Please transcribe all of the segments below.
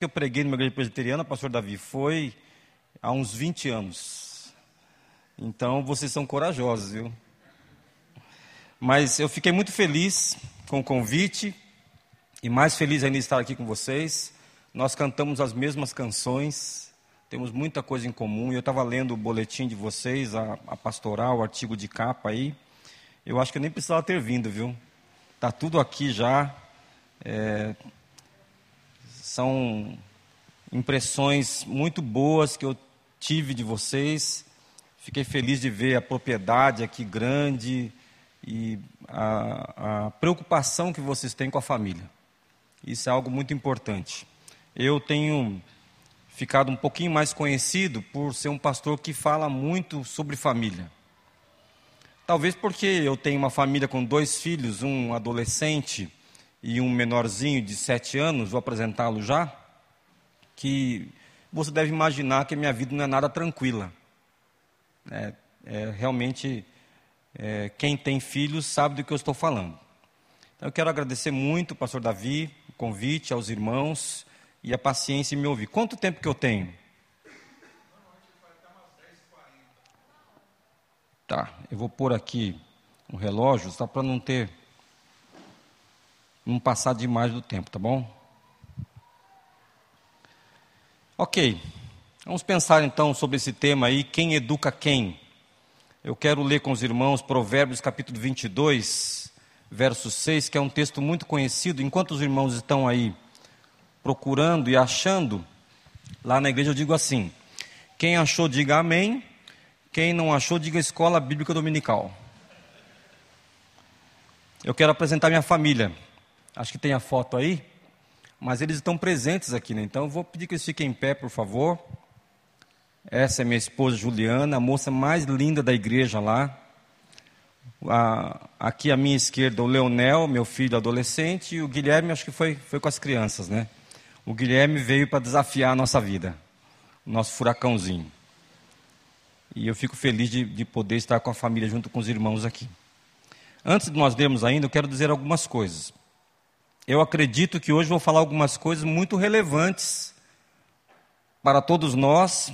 que eu preguei numa igreja presbiteriana, pastor Davi, foi há uns 20 anos. Então vocês são corajosos, viu? Mas eu fiquei muito feliz com o convite e mais feliz ainda de estar aqui com vocês. Nós cantamos as mesmas canções, temos muita coisa em comum. Eu estava lendo o boletim de vocês, a, a pastoral, o artigo de capa aí. Eu acho que eu nem precisava ter vindo, viu? Está tudo aqui já. É, são impressões muito boas que eu tive de vocês. Fiquei feliz de ver a propriedade aqui grande e a, a preocupação que vocês têm com a família. Isso é algo muito importante. Eu tenho ficado um pouquinho mais conhecido por ser um pastor que fala muito sobre família. Talvez porque eu tenho uma família com dois filhos, um adolescente e um menorzinho de sete anos, vou apresentá-lo já, que você deve imaginar que a minha vida não é nada tranquila. É, é realmente, é, quem tem filhos sabe do que eu estou falando. Então, eu quero agradecer muito, pastor Davi, o convite aos irmãos e a paciência em me ouvir. Quanto tempo que eu tenho? Tá, eu vou pôr aqui um relógio, só para não ter não passar demais do tempo, tá bom? Ok, vamos pensar então sobre esse tema aí, quem educa quem? Eu quero ler com os irmãos Provérbios capítulo 22, verso 6, que é um texto muito conhecido. Enquanto os irmãos estão aí procurando e achando, lá na igreja eu digo assim: quem achou, diga amém. Quem não achou, diga escola bíblica dominical. Eu quero apresentar minha família. Acho que tem a foto aí, mas eles estão presentes aqui, né? Então eu vou pedir que eles fiquem em pé, por favor. Essa é minha esposa Juliana, a moça mais linda da igreja lá. A, aqui à minha esquerda o Leonel, meu filho adolescente, e o Guilherme, acho que foi, foi com as crianças, né? O Guilherme veio para desafiar a nossa vida, o nosso furacãozinho. E eu fico feliz de, de poder estar com a família junto com os irmãos aqui. Antes de nós lermos ainda, eu quero dizer algumas coisas eu acredito que hoje vou falar algumas coisas muito relevantes para todos nós.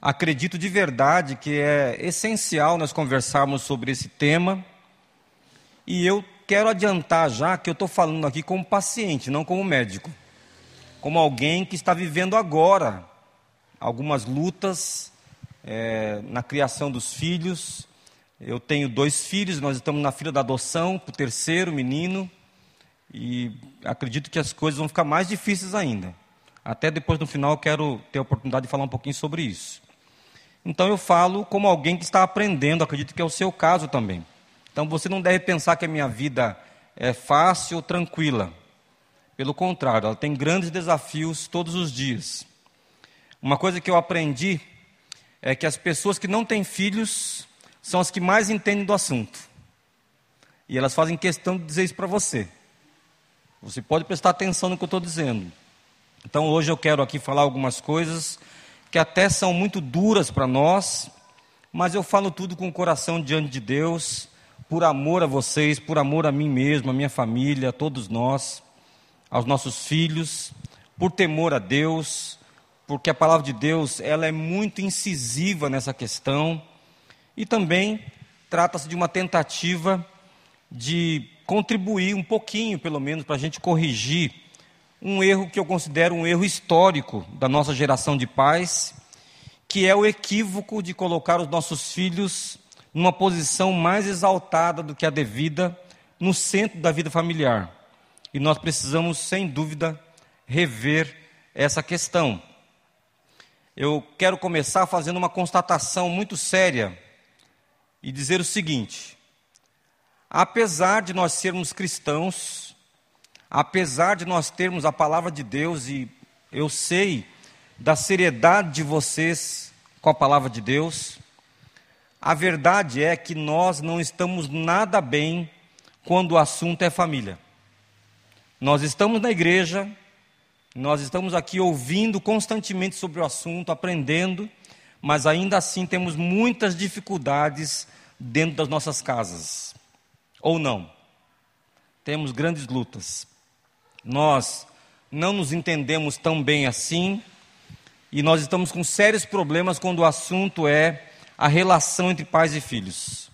Acredito de verdade que é essencial nós conversarmos sobre esse tema. E eu quero adiantar já que eu estou falando aqui como paciente, não como médico. Como alguém que está vivendo agora algumas lutas é, na criação dos filhos. Eu tenho dois filhos, nós estamos na fila da adoção, para o terceiro menino. E acredito que as coisas vão ficar mais difíceis ainda. Até depois no final eu quero ter a oportunidade de falar um pouquinho sobre isso. Então eu falo como alguém que está aprendendo, acredito que é o seu caso também. Então você não deve pensar que a minha vida é fácil ou tranquila. Pelo contrário, ela tem grandes desafios todos os dias. Uma coisa que eu aprendi é que as pessoas que não têm filhos são as que mais entendem do assunto. E elas fazem questão de dizer isso para você. Você pode prestar atenção no que eu estou dizendo. Então hoje eu quero aqui falar algumas coisas que até são muito duras para nós, mas eu falo tudo com o coração diante de Deus, por amor a vocês, por amor a mim mesmo, a minha família, a todos nós, aos nossos filhos, por temor a Deus, porque a palavra de Deus ela é muito incisiva nessa questão e também trata-se de uma tentativa de contribuir um pouquinho, pelo menos, para a gente corrigir um erro que eu considero um erro histórico da nossa geração de pais, que é o equívoco de colocar os nossos filhos numa posição mais exaltada do que a devida no centro da vida familiar. E nós precisamos, sem dúvida, rever essa questão. Eu quero começar fazendo uma constatação muito séria e dizer o seguinte: apesar de nós sermos cristãos, apesar de nós termos a palavra de Deus, e eu sei da seriedade de vocês com a palavra de Deus, a verdade é que nós não estamos nada bem quando o assunto é família. Nós estamos na igreja, nós estamos aqui ouvindo constantemente sobre o assunto, aprendendo, mas ainda assim temos muitas dificuldades dentro das nossas casas ou não. Temos grandes lutas. Nós não nos entendemos tão bem assim, e nós estamos com sérios problemas quando o assunto é a relação entre pais e filhos.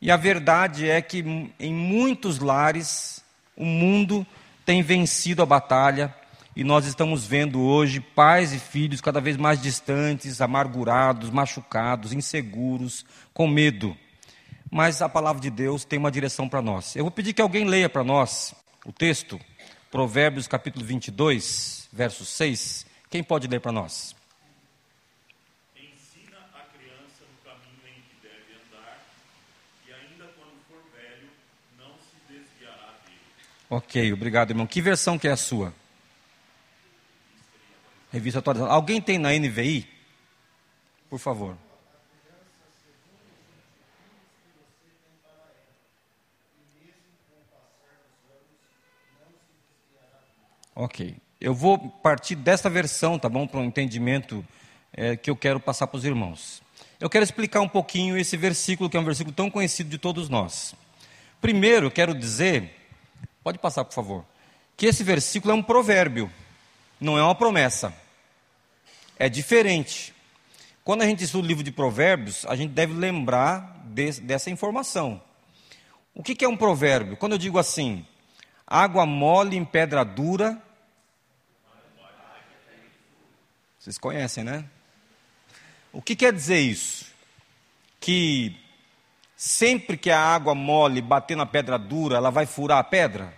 E a verdade é que em muitos lares o mundo tem vencido a batalha e nós estamos vendo hoje pais e filhos cada vez mais distantes, amargurados, machucados, inseguros, com medo. Mas a palavra de Deus tem uma direção para nós. Eu vou pedir que alguém leia para nós o texto, Provérbios capítulo 22, verso 6. Quem pode ler para nós? Ensina a criança no caminho em que deve andar, e ainda quando for velho, não se desviará dele. Ok, obrigado, irmão. Que versão que é a sua? Revista atualizada. Alguém tem na NVI? Por favor. Ok. Eu vou partir dessa versão, tá bom? Para um entendimento é, que eu quero passar para os irmãos. Eu quero explicar um pouquinho esse versículo, que é um versículo tão conhecido de todos nós. Primeiro, eu quero dizer, pode passar, por favor, que esse versículo é um provérbio não é uma promessa. É diferente. Quando a gente estuda o livro de Provérbios, a gente deve lembrar de, dessa informação. O que, que é um provérbio? Quando eu digo assim, água mole em pedra dura. Vocês conhecem, né? O que quer dizer isso? Que sempre que a água mole bater na pedra dura, ela vai furar a pedra?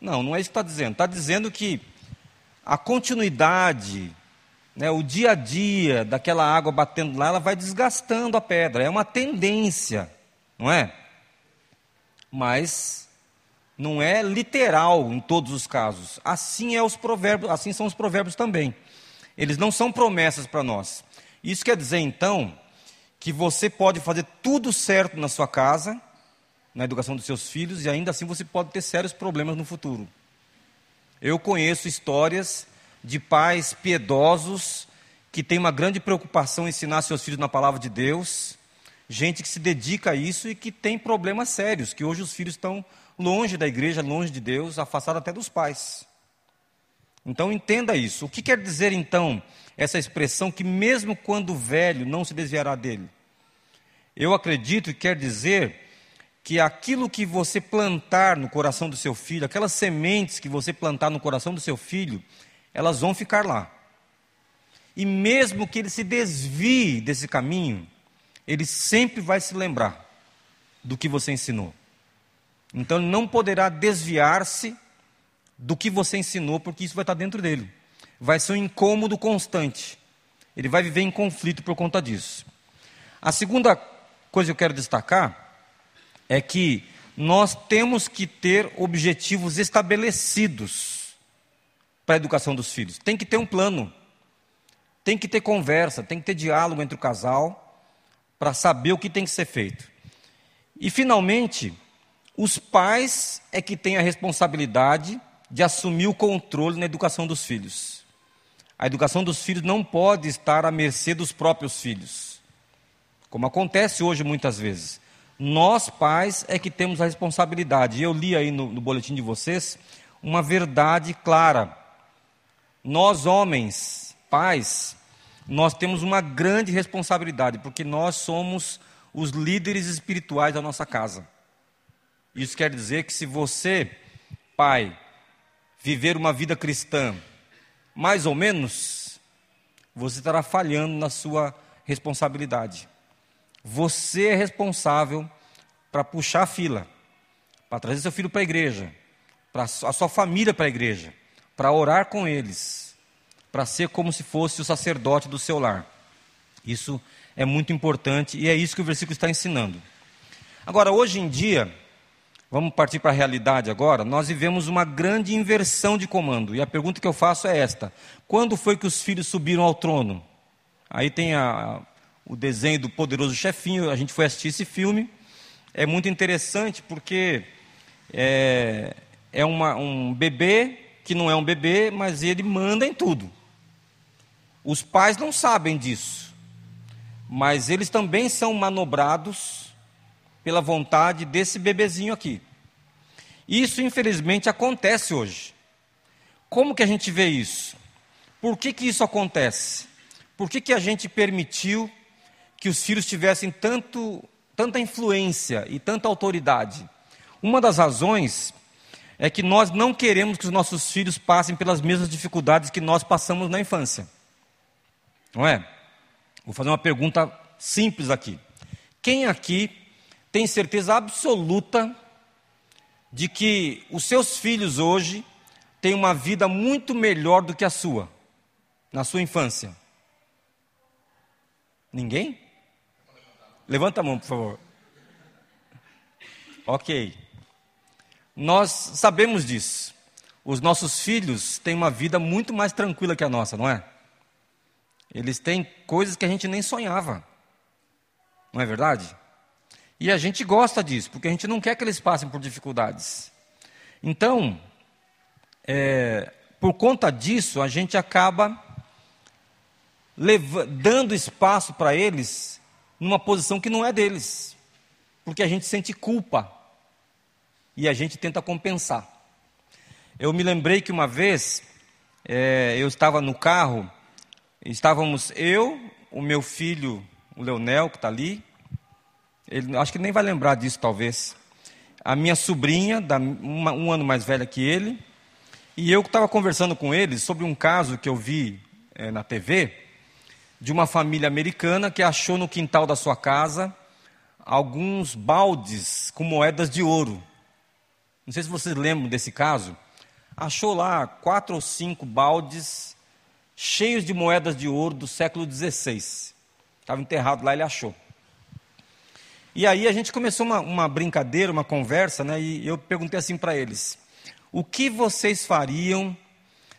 Não, não é isso que está dizendo. Está dizendo que a continuidade, né, o dia a dia daquela água batendo lá, ela vai desgastando a pedra. É uma tendência, não é? Mas não é literal em todos os casos. Assim é os provérbios, assim são os provérbios também. Eles não são promessas para nós. Isso quer dizer então que você pode fazer tudo certo na sua casa, na educação dos seus filhos e ainda assim você pode ter sérios problemas no futuro. Eu conheço histórias de pais piedosos que têm uma grande preocupação em ensinar seus filhos na palavra de Deus, gente que se dedica a isso e que tem problemas sérios, que hoje os filhos estão longe da igreja, longe de Deus, afastados até dos pais. Então entenda isso. O que quer dizer então essa expressão que mesmo quando velho não se desviará dele? Eu acredito que quer dizer que aquilo que você plantar no coração do seu filho, aquelas sementes que você plantar no coração do seu filho, elas vão ficar lá. E mesmo que ele se desvie desse caminho, ele sempre vai se lembrar do que você ensinou. Então ele não poderá desviar-se do que você ensinou, porque isso vai estar dentro dele. Vai ser um incômodo constante. Ele vai viver em conflito por conta disso. A segunda coisa que eu quero destacar é que nós temos que ter objetivos estabelecidos para a educação dos filhos. Tem que ter um plano, tem que ter conversa, tem que ter diálogo entre o casal para saber o que tem que ser feito. E, finalmente, os pais é que têm a responsabilidade de assumir o controle na educação dos filhos. A educação dos filhos não pode estar à mercê dos próprios filhos, como acontece hoje muitas vezes. Nós, pais, é que temos a responsabilidade. Eu li aí no, no boletim de vocês uma verdade clara. Nós, homens, pais, nós temos uma grande responsabilidade, porque nós somos os líderes espirituais da nossa casa. Isso quer dizer que se você, pai, viver uma vida cristã, mais ou menos, você estará falhando na sua responsabilidade. Você é responsável para puxar a fila, para trazer seu filho para a igreja, para a sua família para a igreja, para orar com eles, para ser como se fosse o sacerdote do seu lar. Isso é muito importante e é isso que o versículo está ensinando. Agora, hoje em dia, vamos partir para a realidade agora, nós vivemos uma grande inversão de comando. E a pergunta que eu faço é esta: quando foi que os filhos subiram ao trono? Aí tem a, o desenho do poderoso chefinho, a gente foi assistir esse filme. É muito interessante porque é, é uma, um bebê que não é um bebê, mas ele manda em tudo. Os pais não sabem disso, mas eles também são manobrados pela vontade desse bebezinho aqui. Isso, infelizmente, acontece hoje. como que a gente vê isso? Por que, que isso acontece? Por que, que a gente permitiu que os filhos tivessem tanto, tanta influência e tanta autoridade? Uma das razões é que nós não queremos que os nossos filhos passem pelas mesmas dificuldades que nós passamos na infância. Não é? Vou fazer uma pergunta simples aqui. Quem aqui tem certeza absoluta de que os seus filhos hoje têm uma vida muito melhor do que a sua, na sua infância? Ninguém? Levanta a mão, por favor. Ok. Nós sabemos disso. Os nossos filhos têm uma vida muito mais tranquila que a nossa, não é? Eles têm coisas que a gente nem sonhava. Não é verdade? E a gente gosta disso, porque a gente não quer que eles passem por dificuldades. Então, é, por conta disso, a gente acaba dando espaço para eles numa posição que não é deles, porque a gente sente culpa e a gente tenta compensar. Eu me lembrei que uma vez é, eu estava no carro, estávamos eu, o meu filho, o Leonel, que está ali, ele, acho que nem vai lembrar disso talvez, a minha sobrinha, da, uma, um ano mais velha que ele, e eu estava conversando com ele sobre um caso que eu vi é, na TV, de uma família americana que achou no quintal da sua casa alguns baldes com moedas de ouro. Não sei se vocês lembram desse caso. Achou lá quatro ou cinco baldes cheios de moedas de ouro do século XVI. Estava enterrado lá, ele achou. E aí a gente começou uma, uma brincadeira, uma conversa, né? E eu perguntei assim para eles: o que vocês fariam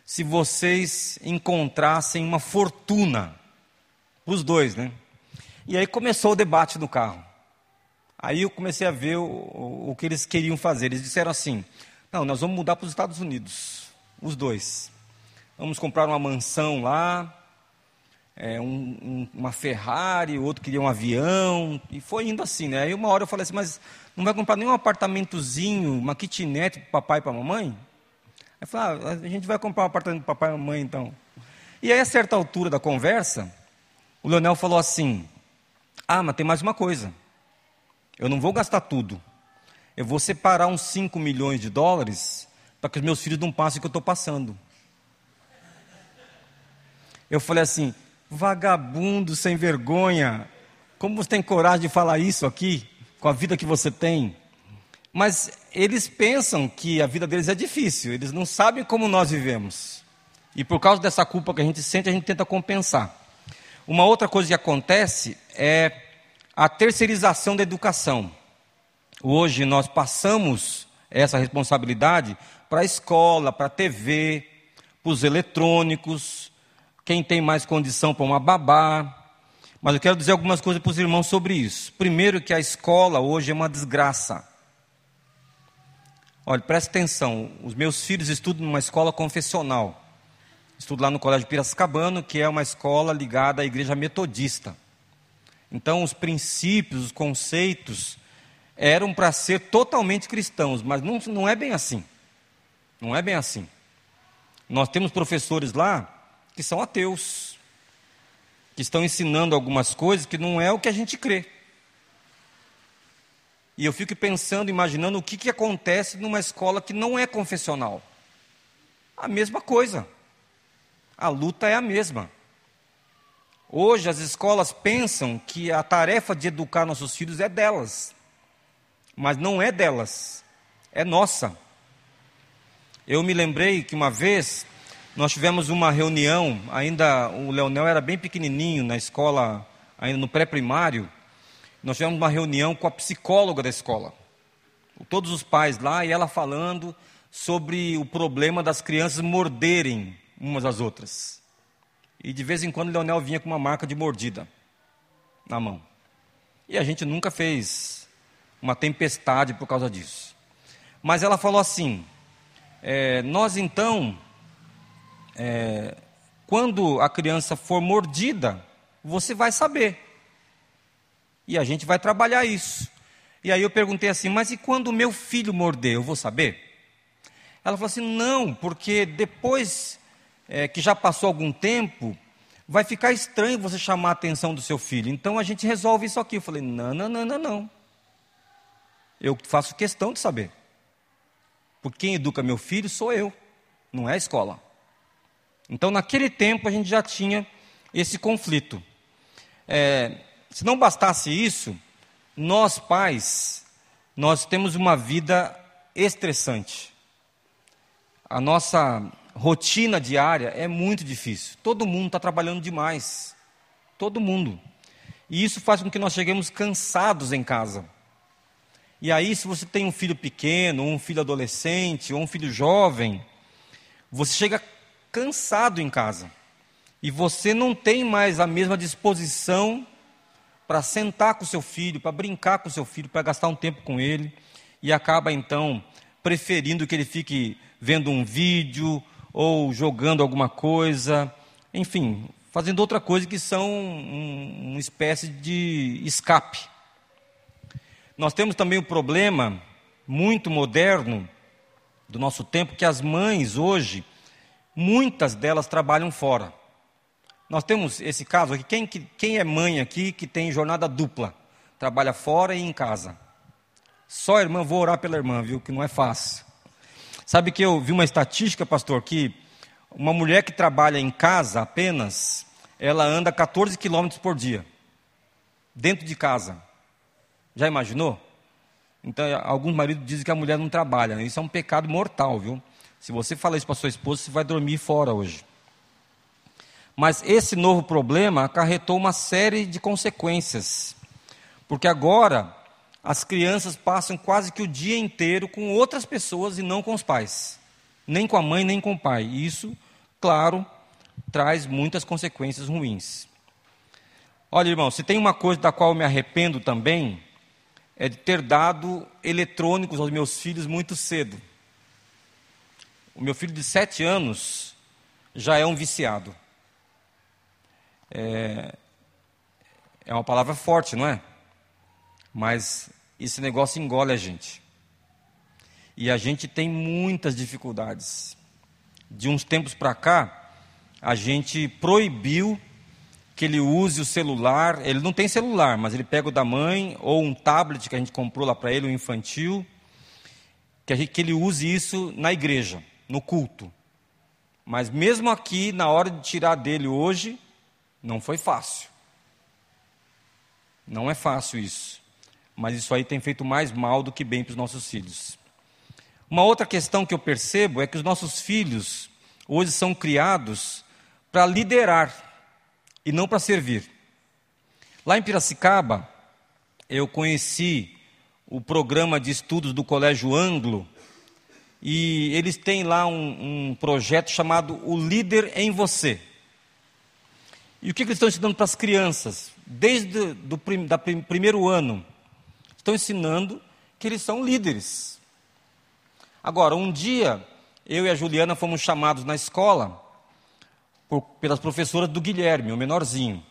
se vocês encontrassem uma fortuna? Os dois, né? E aí começou o debate no carro. Aí eu comecei a ver o, o, o que eles queriam fazer. Eles disseram assim: não, nós vamos mudar para os Estados Unidos, os dois. Vamos comprar uma mansão lá, é, um, um, uma Ferrari, o outro queria um avião, e foi indo assim, né? Aí uma hora eu falei assim, mas não vai comprar nenhum apartamentozinho, uma kitnet para papai e para mamãe? Aí falei, ah, a gente vai comprar um apartamento para papai e mamãe então. E aí, a certa altura da conversa, o Leonel falou assim: Ah, mas tem mais uma coisa. Eu não vou gastar tudo. Eu vou separar uns 5 milhões de dólares para que os meus filhos não passem o que eu estou passando. Eu falei assim, vagabundo sem vergonha, como você tem coragem de falar isso aqui, com a vida que você tem? Mas eles pensam que a vida deles é difícil, eles não sabem como nós vivemos. E por causa dessa culpa que a gente sente, a gente tenta compensar. Uma outra coisa que acontece é a terceirização da educação. Hoje nós passamos essa responsabilidade para a escola, para a TV, para os eletrônicos, quem tem mais condição para uma babá. Mas eu quero dizer algumas coisas para os irmãos sobre isso. Primeiro, que a escola hoje é uma desgraça. Olha, preste atenção: os meus filhos estudam numa escola confessional. Estudo lá no Colégio Piracicabano, que é uma escola ligada à igreja metodista. Então, os princípios, os conceitos eram para ser totalmente cristãos, mas não, não é bem assim. Não é bem assim. Nós temos professores lá que são ateus, que estão ensinando algumas coisas que não é o que a gente crê. E eu fico pensando, imaginando o que, que acontece numa escola que não é confessional. A mesma coisa. A luta é a mesma. Hoje as escolas pensam que a tarefa de educar nossos filhos é delas, mas não é delas, é nossa. Eu me lembrei que uma vez nós tivemos uma reunião, ainda o Leonel era bem pequenininho na escola, ainda no pré-primário. Nós tivemos uma reunião com a psicóloga da escola, todos os pais lá e ela falando sobre o problema das crianças morderem umas às outras. E de vez em quando Leonel vinha com uma marca de mordida na mão. E a gente nunca fez uma tempestade por causa disso. Mas ela falou assim: é, nós então, é, quando a criança for mordida, você vai saber. E a gente vai trabalhar isso. E aí eu perguntei assim: mas e quando o meu filho morder, eu vou saber? Ela falou assim: não, porque depois é, que já passou algum tempo, vai ficar estranho você chamar a atenção do seu filho. Então a gente resolve isso aqui. Eu falei: não, não, não, não, não. Eu faço questão de saber. Porque quem educa meu filho sou eu, não é a escola. Então, naquele tempo, a gente já tinha esse conflito. É, se não bastasse isso, nós pais, nós temos uma vida estressante. A nossa rotina diária é muito difícil. Todo mundo está trabalhando demais. Todo mundo. E isso faz com que nós cheguemos cansados em casa. E aí, se você tem um filho pequeno, ou um filho adolescente, ou um filho jovem, você chega cansado em casa. E você não tem mais a mesma disposição para sentar com seu filho, para brincar com seu filho, para gastar um tempo com ele, e acaba então preferindo que ele fique vendo um vídeo ou jogando alguma coisa, enfim, fazendo outra coisa que são um, uma espécie de escape. Nós temos também o problema muito moderno do nosso tempo que as mães hoje, muitas delas trabalham fora. Nós temos esse caso aqui, quem, quem é mãe aqui que tem jornada dupla? Trabalha fora e em casa. Só irmã, vou orar pela irmã, viu, que não é fácil. Sabe que eu vi uma estatística, pastor, que uma mulher que trabalha em casa apenas, ela anda 14 quilômetros por dia, dentro de casa. Já imaginou? Então, alguns maridos dizem que a mulher não trabalha. Isso é um pecado mortal, viu? Se você falar isso para sua esposa, você vai dormir fora hoje. Mas esse novo problema acarretou uma série de consequências. Porque agora as crianças passam quase que o dia inteiro com outras pessoas e não com os pais. Nem com a mãe, nem com o pai. E isso, claro, traz muitas consequências ruins. Olha, irmão, se tem uma coisa da qual eu me arrependo também, é de ter dado eletrônicos aos meus filhos muito cedo. O meu filho de sete anos já é um viciado. É, é uma palavra forte, não é? Mas esse negócio engole a gente. E a gente tem muitas dificuldades. De uns tempos para cá, a gente proibiu que ele use o celular. Ele não tem celular, mas ele pega o da mãe ou um tablet que a gente comprou lá para ele, um infantil, que, gente, que ele use isso na igreja, no culto. Mas mesmo aqui, na hora de tirar dele hoje, não foi fácil. Não é fácil isso. Mas isso aí tem feito mais mal do que bem para os nossos filhos. Uma outra questão que eu percebo é que os nossos filhos hoje são criados para liderar e não para servir. Lá em Piracicaba, eu conheci o programa de estudos do Colégio Anglo e eles têm lá um, um projeto chamado O Líder em Você. E o que, que eles estão ensinando para as crianças? Desde o da prim, primeiro ano, estão ensinando que eles são líderes. Agora, um dia, eu e a Juliana fomos chamados na escola por, pelas professoras do Guilherme, o menorzinho.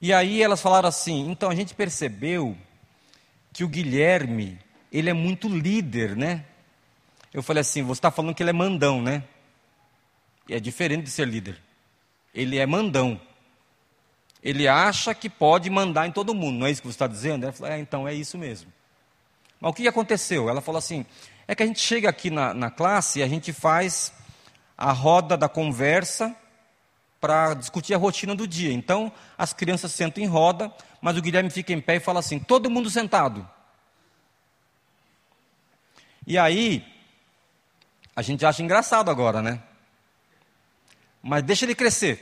E aí elas falaram assim: então a gente percebeu que o Guilherme, ele é muito líder, né? Eu falei assim: você está falando que ele é mandão, né? E é diferente de ser líder. Ele é mandão. Ele acha que pode mandar em todo mundo, não é isso que você está dizendo? Ela falou: é, então é isso mesmo. Mas o que aconteceu? Ela falou assim: é que a gente chega aqui na, na classe e a gente faz a roda da conversa para discutir a rotina do dia. Então, as crianças sentam em roda, mas o Guilherme fica em pé e fala assim: todo mundo sentado. E aí, a gente acha engraçado agora, né? Mas deixa ele crescer,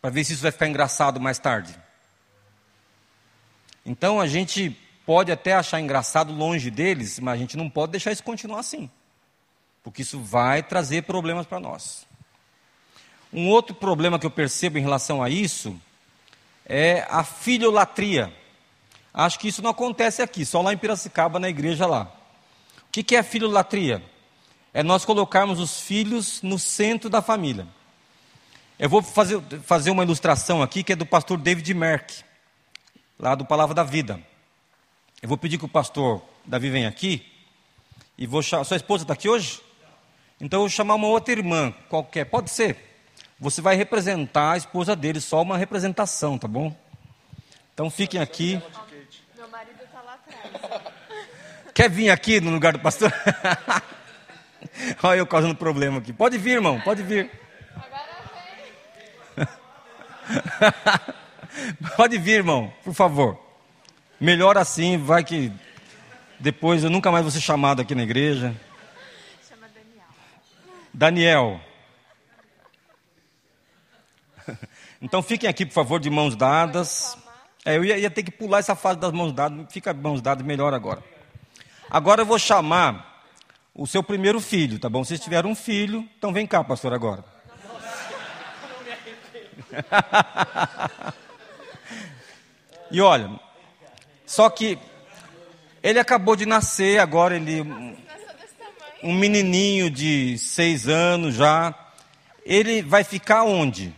para ver se isso vai ficar engraçado mais tarde. Então, a gente pode até achar engraçado longe deles, mas a gente não pode deixar isso continuar assim, porque isso vai trazer problemas para nós. Um outro problema que eu percebo em relação a isso é a filholatria. Acho que isso não acontece aqui, só lá em Piracicaba, na igreja lá. O que é a filholatria? É nós colocarmos os filhos no centro da família. Eu vou fazer, fazer uma ilustração aqui que é do pastor David Merck, lá do Palavra da Vida. Eu vou pedir que o pastor Davi venha aqui E vou chamar. Sua esposa está aqui hoje? Então eu vou chamar uma outra irmã, qualquer. Pode ser. Você vai representar a esposa dele, só uma representação, tá bom? Então fiquem aqui. Meu marido está lá atrás. Quer vir aqui no lugar do pastor? Olha eu causando problema aqui. Pode vir, irmão, pode vir. Agora vem. Pode vir, irmão, por favor. Melhor assim, vai que depois eu nunca mais vou ser chamado aqui na igreja. Chama Daniel. Daniel. Então fiquem aqui, por favor, de mãos dadas. É, eu ia, ia ter que pular essa fase das mãos dadas. Fica mãos dadas melhor agora. Agora eu vou chamar o seu primeiro filho, tá bom? Vocês tiveram um filho, então vem cá, pastor, agora. e olha, só que ele acabou de nascer, agora ele um menininho de seis anos já, ele vai ficar onde?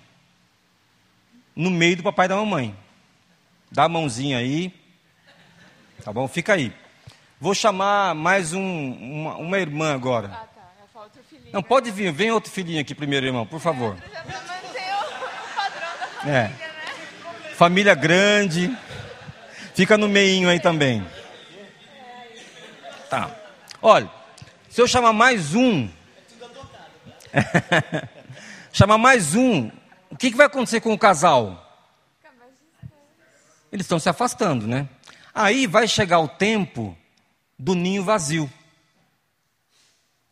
No meio do papai e da mamãe. Dá a mãozinha aí. Tá bom? Fica aí. Vou chamar mais um, uma, uma irmã agora. Ah, tá. Já falta outro filhinho. Não, pode vir. Vem outro filhinho aqui primeiro, irmão, por favor. Já pra manter o padrão da família, É. né? Família grande. Fica no meinho aí também. Tá. Olha, se eu chamar mais um. chamar mais um, o que, que vai acontecer com o casal? Eles estão se afastando, né? Aí vai chegar o tempo do ninho vazio.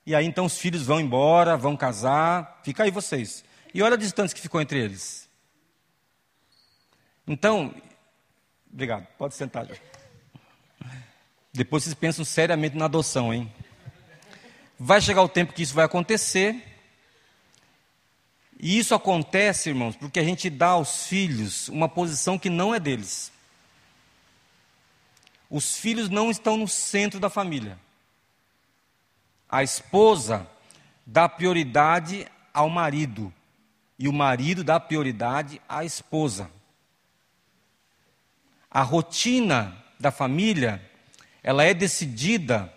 E aí então os filhos vão embora, vão casar, fica aí vocês. E olha a distância que ficou entre eles. Então, obrigado, pode sentar. já. Depois vocês pensam seriamente na adoção, hein? Vai chegar o tempo que isso vai acontecer. E isso acontece, irmãos, porque a gente dá aos filhos uma posição que não é deles. Os filhos não estão no centro da família. A esposa dá prioridade ao marido e o marido dá prioridade à esposa. A rotina da família, ela é decidida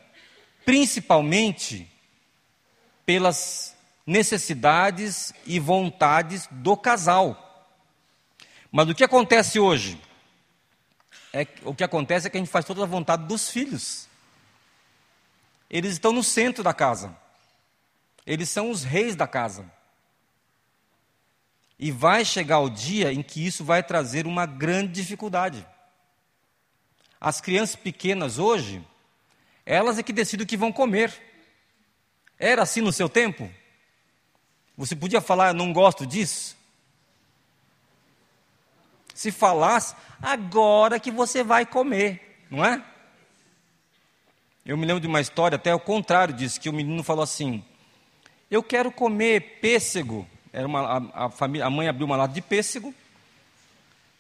principalmente pelas necessidades e vontades do casal. Mas o que acontece hoje? É, o que acontece é que a gente faz toda a vontade dos filhos. Eles estão no centro da casa. Eles são os reis da casa. E vai chegar o dia em que isso vai trazer uma grande dificuldade. As crianças pequenas hoje, elas é que decidem o que vão comer. Era assim no seu tempo? Você podia falar, não gosto disso? Se falasse, agora que você vai comer, não é? Eu me lembro de uma história, até o contrário disso, que o menino falou assim: Eu quero comer pêssego. Era uma, a, a família, a mãe abriu uma lata de pêssego,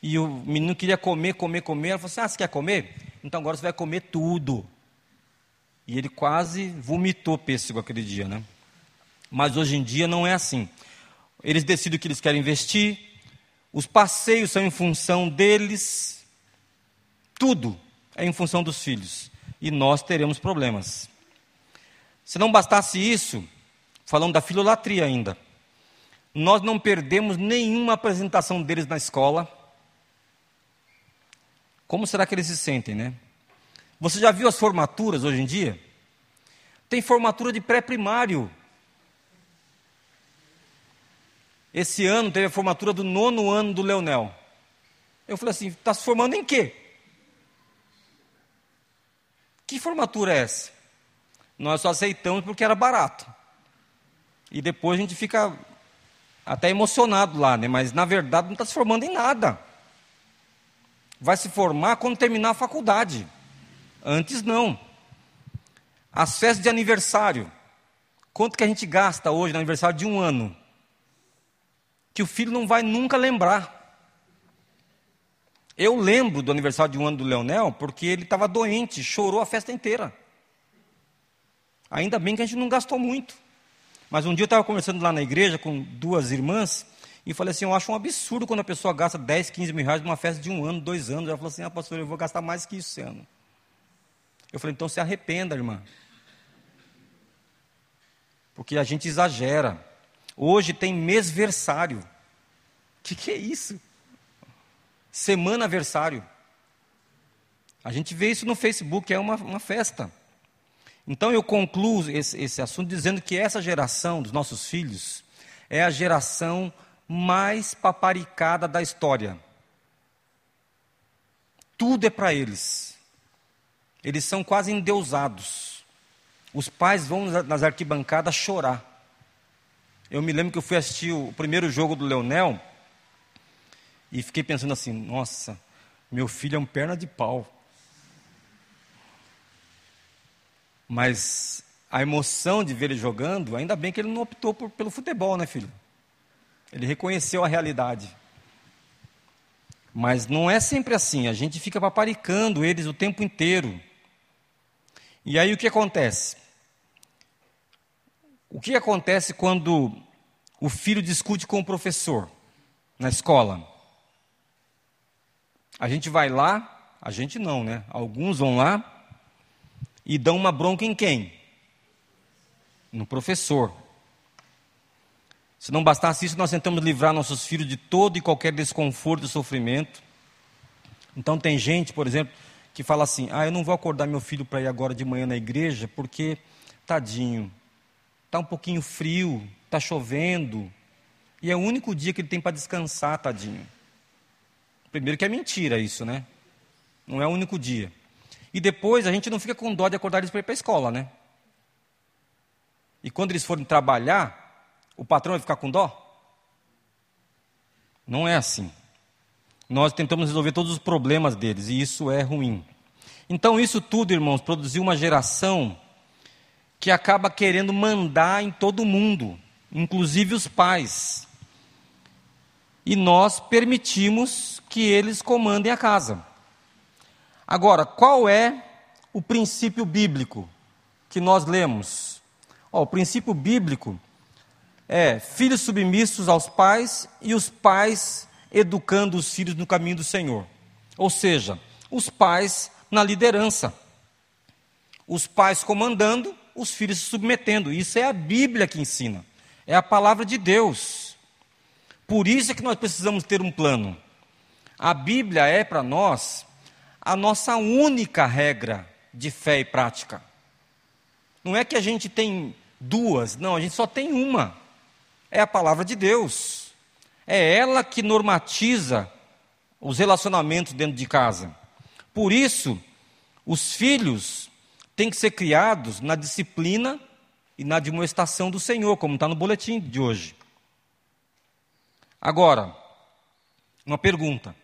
e o menino queria comer, comer, comer. Ela falou assim: Ah, você quer comer? Então agora você vai comer tudo. E ele quase vomitou pêssego aquele dia, né? Mas hoje em dia não é assim. Eles decidem o que eles querem investir, os passeios são em função deles, tudo é em função dos filhos. E nós teremos problemas. Se não bastasse isso, falando da filolatria ainda, nós não perdemos nenhuma apresentação deles na escola. Como será que eles se sentem, né? Você já viu as formaturas hoje em dia? Tem formatura de pré-primário. Esse ano teve a formatura do nono ano do Leonel. Eu falei assim: está se formando em quê? Que formatura é essa? Nós só aceitamos porque era barato. E depois a gente fica até emocionado lá, né? Mas na verdade não está se formando em nada. Vai se formar quando terminar a faculdade. Antes não. As festas de aniversário. Quanto que a gente gasta hoje no aniversário de um ano? Que o filho não vai nunca lembrar. Eu lembro do aniversário de um ano do Leonel porque ele estava doente, chorou a festa inteira. Ainda bem que a gente não gastou muito. Mas um dia eu estava conversando lá na igreja com duas irmãs e falei assim: eu acho um absurdo quando a pessoa gasta 10, 15 mil reais numa festa de um ano, dois anos. Ela falou assim: ah, pastor, eu vou gastar mais que isso esse ano. Eu falei: então se arrependa, irmã. porque a gente exagera. Hoje tem mêsversário. O que, que é isso? Semana-versário. A gente vê isso no Facebook, é uma, uma festa. Então eu concluo esse, esse assunto dizendo que essa geração dos nossos filhos é a geração mais paparicada da história. Tudo é para eles. Eles são quase endeusados. Os pais vão nas arquibancadas chorar. Eu me lembro que eu fui assistir o primeiro jogo do Leonel e fiquei pensando assim: nossa, meu filho é um perna de pau. Mas a emoção de ver ele jogando, ainda bem que ele não optou por, pelo futebol, né, filho? Ele reconheceu a realidade. Mas não é sempre assim, a gente fica paparicando eles o tempo inteiro. E aí o que acontece? O que acontece quando o filho discute com o professor na escola? A gente vai lá, a gente não, né? Alguns vão lá e dão uma bronca em quem? No professor. Se não bastasse isso, nós tentamos livrar nossos filhos de todo e qualquer desconforto e sofrimento. Então tem gente, por exemplo, que fala assim: "Ah, eu não vou acordar meu filho para ir agora de manhã na igreja, porque tadinho, tá um pouquinho frio, tá chovendo, e é o único dia que ele tem para descansar, tadinho". Primeiro que é mentira isso, né? Não é o único dia. E depois a gente não fica com dó de acordar eles para ir para a escola, né? E quando eles forem trabalhar, o patrão vai ficar com dó? Não é assim nós tentamos resolver todos os problemas deles, e isso é ruim. Então, isso tudo, irmãos, produziu uma geração que acaba querendo mandar em todo mundo, inclusive os pais. E nós permitimos que eles comandem a casa. Agora, qual é o princípio bíblico que nós lemos? o princípio bíblico é filhos submissos aos pais e os pais educando os filhos no caminho do Senhor. Ou seja, os pais na liderança. Os pais comandando, os filhos se submetendo. Isso é a Bíblia que ensina. É a palavra de Deus. Por isso é que nós precisamos ter um plano. A Bíblia é para nós a nossa única regra de fé e prática. Não é que a gente tem duas, não, a gente só tem uma. É a palavra de Deus. É ela que normatiza os relacionamentos dentro de casa. Por isso, os filhos têm que ser criados na disciplina e na demonstração do Senhor, como está no boletim de hoje. Agora, uma pergunta: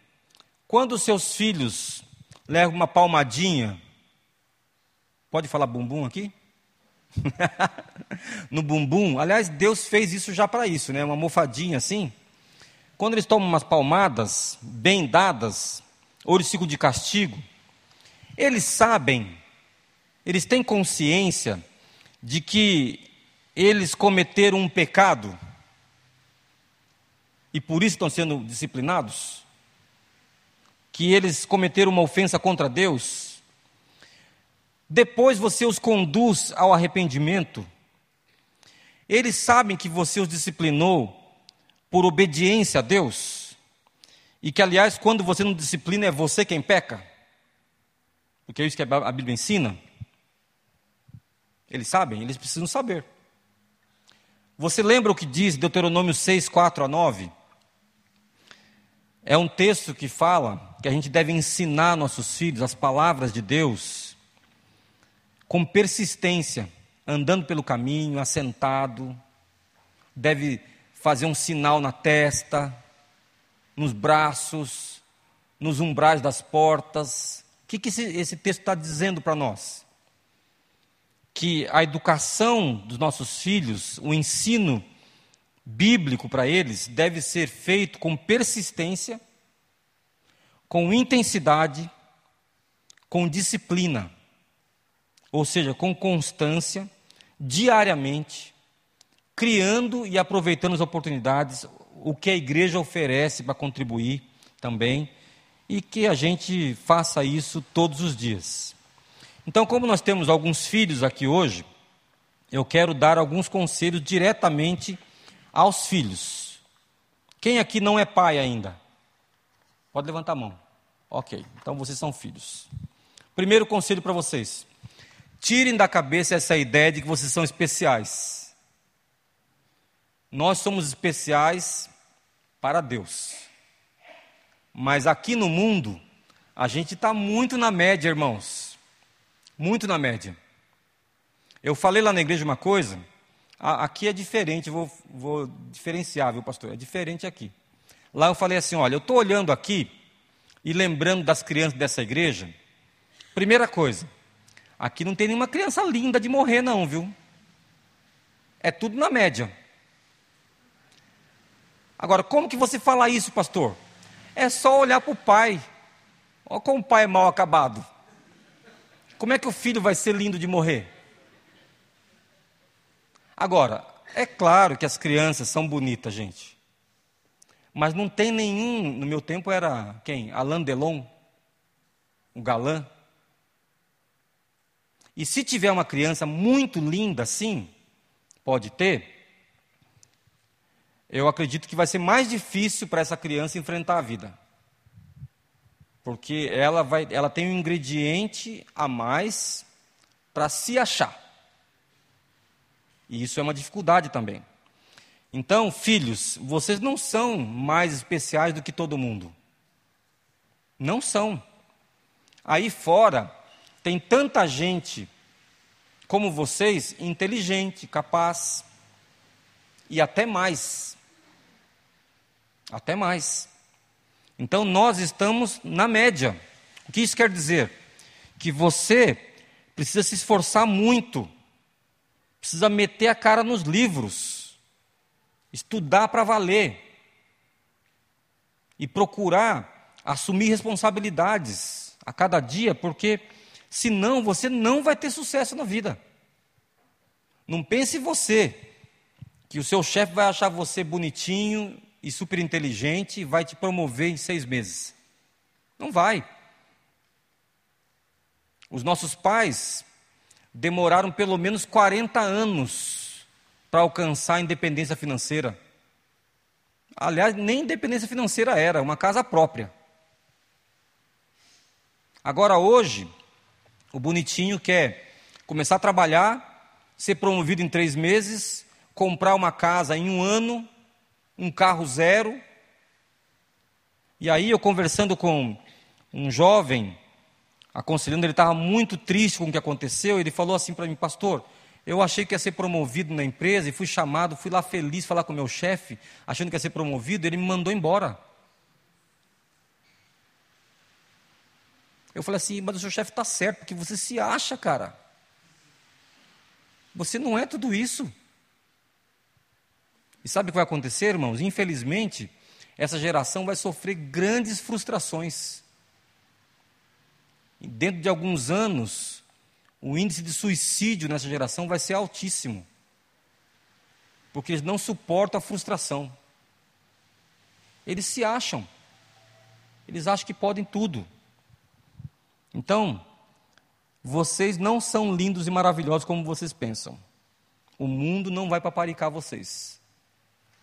quando seus filhos levam uma palmadinha, pode falar bumbum aqui? no bumbum, aliás, Deus fez isso já para isso, né? Uma mofadinha assim. Quando eles tomam umas palmadas bem dadas, ou eles ficam de castigo, eles sabem, eles têm consciência de que eles cometeram um pecado e por isso estão sendo disciplinados? Que eles cometeram uma ofensa contra Deus? Depois você os conduz ao arrependimento? Eles sabem que você os disciplinou por obediência a Deus, e que, aliás, quando você não disciplina, é você quem peca, porque é isso que a Bíblia ensina. Eles sabem, eles precisam saber. Você lembra o que diz Deuteronômio 6, 4 a 9? É um texto que fala que a gente deve ensinar nossos filhos as palavras de Deus com persistência, andando pelo caminho, assentado, deve fazer um sinal na testa, nos braços, nos umbrais das portas. O que, que esse, esse texto está dizendo para nós? Que a educação dos nossos filhos, o ensino bíblico para eles, deve ser feito com persistência, com intensidade, com disciplina, ou seja, com constância, diariamente, criando e aproveitando as oportunidades, o que a igreja oferece para contribuir também, e que a gente faça isso todos os dias. Então, como nós temos alguns filhos aqui hoje, eu quero dar alguns conselhos diretamente aos filhos. Quem aqui não é pai ainda? Pode levantar a mão. Ok, então vocês são filhos. Primeiro conselho para vocês: tirem da cabeça essa ideia de que vocês são especiais. Nós somos especiais para Deus. Mas aqui no mundo, a gente está muito na média, irmãos. Muito na média. Eu falei lá na igreja uma coisa, aqui é diferente, vou, vou diferenciar, viu, pastor? É diferente aqui. Lá eu falei assim: olha, eu estou olhando aqui e lembrando das crianças dessa igreja. Primeira coisa, aqui não tem nenhuma criança linda de morrer, não, viu? É tudo na média. Agora, como que você fala isso, pastor? É só olhar para o pai. Olha como o pai é mal acabado. Como é que o filho vai ser lindo de morrer? Agora, é claro que as crianças são bonitas, gente. Mas não tem nenhum, no meu tempo era quem? Alain Delon, um galã. E se tiver uma criança muito linda assim, pode ter, eu acredito que vai ser mais difícil para essa criança enfrentar a vida. Porque ela, vai, ela tem um ingrediente a mais para se achar. E isso é uma dificuldade também. Então, filhos, vocês não são mais especiais do que todo mundo. Não são. Aí fora, tem tanta gente como vocês, inteligente, capaz, e até mais até mais. Então nós estamos na média. O que isso quer dizer? Que você precisa se esforçar muito, precisa meter a cara nos livros, estudar para valer e procurar assumir responsabilidades a cada dia, porque senão você não vai ter sucesso na vida. Não pense você que o seu chefe vai achar você bonitinho e super inteligente vai te promover em seis meses. Não vai. Os nossos pais demoraram pelo menos 40 anos para alcançar a independência financeira. Aliás, nem independência financeira era, uma casa própria. Agora, hoje, o bonitinho quer começar a trabalhar, ser promovido em três meses, comprar uma casa em um ano um carro zero. E aí eu conversando com um jovem, aconselhando, ele estava muito triste com o que aconteceu, ele falou assim para mim, pastor, eu achei que ia ser promovido na empresa e fui chamado, fui lá feliz falar com o meu chefe, achando que ia ser promovido, ele me mandou embora. Eu falei assim, mas o seu chefe está certo, porque você se acha, cara. Você não é tudo isso. E sabe o que vai acontecer, irmãos? Infelizmente, essa geração vai sofrer grandes frustrações. E dentro de alguns anos, o índice de suicídio nessa geração vai ser altíssimo. Porque eles não suportam a frustração. Eles se acham. Eles acham que podem tudo. Então, vocês não são lindos e maravilhosos como vocês pensam. O mundo não vai paparicar vocês